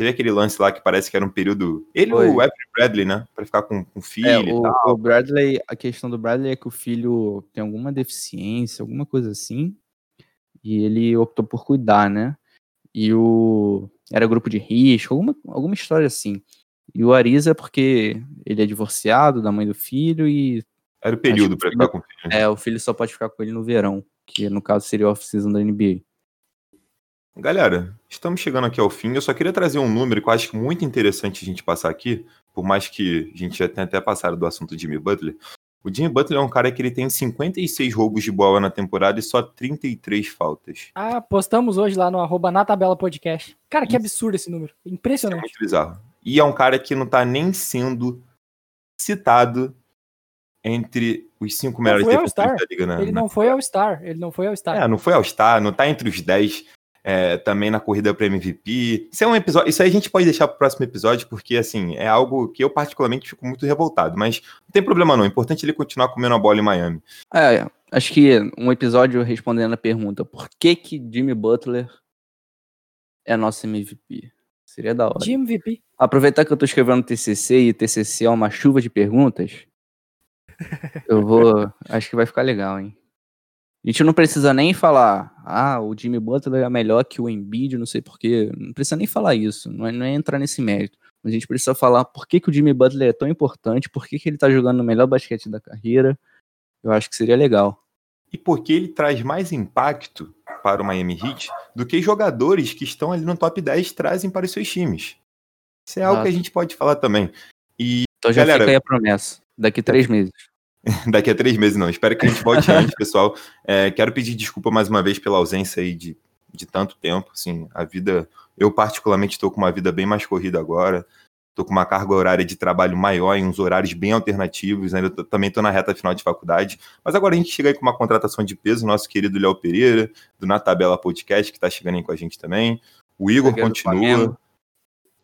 Teve aquele lance lá que parece que era um período. Ele Foi. o Avery Bradley, né? Pra ficar com, com filho É, e o, tal. o Bradley, a questão do Bradley é que o filho tem alguma deficiência, alguma coisa assim. E ele optou por cuidar, né? E o. Era grupo de risco, alguma, alguma história assim. E o Ariza é porque ele é divorciado da mãe do filho e Era o período que ficar com o filho. é, o filho só pode ficar com ele no verão, que no caso seria o off-season da NBA. Galera, estamos chegando aqui ao fim. Eu só queria trazer um número que eu acho muito interessante a gente passar aqui, por mais que a gente já tenha até passado do assunto Jimmy Butler. O Jimmy Butler é um cara que ele tem 56 roubos de bola na temporada e só 33 faltas. Ah, postamos hoje lá no arroba na tabela podcast. Cara, que absurdo esse número. Isso é Impressionante. muito bizarro. E é um cara que não tá nem sendo citado entre os cinco melhores defensores da liga, né? Ele não foi ao Star. Ele não foi ao Star. É, não foi All-Star, não tá entre os 10 é, também na corrida para MVP. Isso é um episódio. Isso aí a gente pode deixar pro próximo episódio, porque assim, é algo que eu particularmente fico muito revoltado. Mas não tem problema não. O importante é ele continuar comendo a bola em Miami. É, acho que um episódio respondendo a pergunta: por que que Jimmy Butler é nosso MVP? Seria da hora. De MVP. Aproveitar que eu tô escrevendo TCC e TCC é uma chuva de perguntas, eu vou. Acho que vai ficar legal, hein? A gente não precisa nem falar, ah, o Jimmy Butler é melhor que o Embiid, não sei porquê. Não precisa nem falar isso, não é, não é entrar nesse mérito. A gente precisa falar por que, que o Jimmy Butler é tão importante, por que, que ele tá jogando no melhor basquete da carreira. Eu acho que seria legal. E porque ele traz mais impacto para o Miami Heat do que jogadores que estão ali no top 10 trazem para os seus times. Isso é algo que a gente pode falar também. E Então já Galera- fica aí a promessa. Daqui três meses. daqui a três meses não. Espero que a gente volte antes, pessoal. É, quero pedir desculpa mais uma vez pela ausência aí de, de tanto tempo. Assim, a vida. Eu, particularmente, estou com uma vida bem mais corrida agora. Estou com uma carga horária de trabalho maior, em uns horários bem alternativos. Ainda tô- também estou na reta final de faculdade. Mas agora a gente chega aí com uma contratação de peso, nosso querido Léo Pereira, do Na Tabela Podcast, que está chegando aí com a gente também. O Igor continua.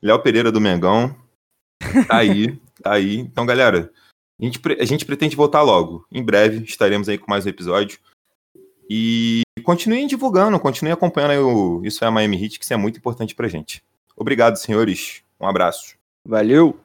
Léo Pereira do Mengão. Tá aí, tá aí. Então, galera, a gente, a gente pretende voltar logo. Em breve estaremos aí com mais um episódio. E continuem divulgando, continuem acompanhando o Isso é a Miami Heat, que isso é muito importante pra gente. Obrigado, senhores. Um abraço. Valeu!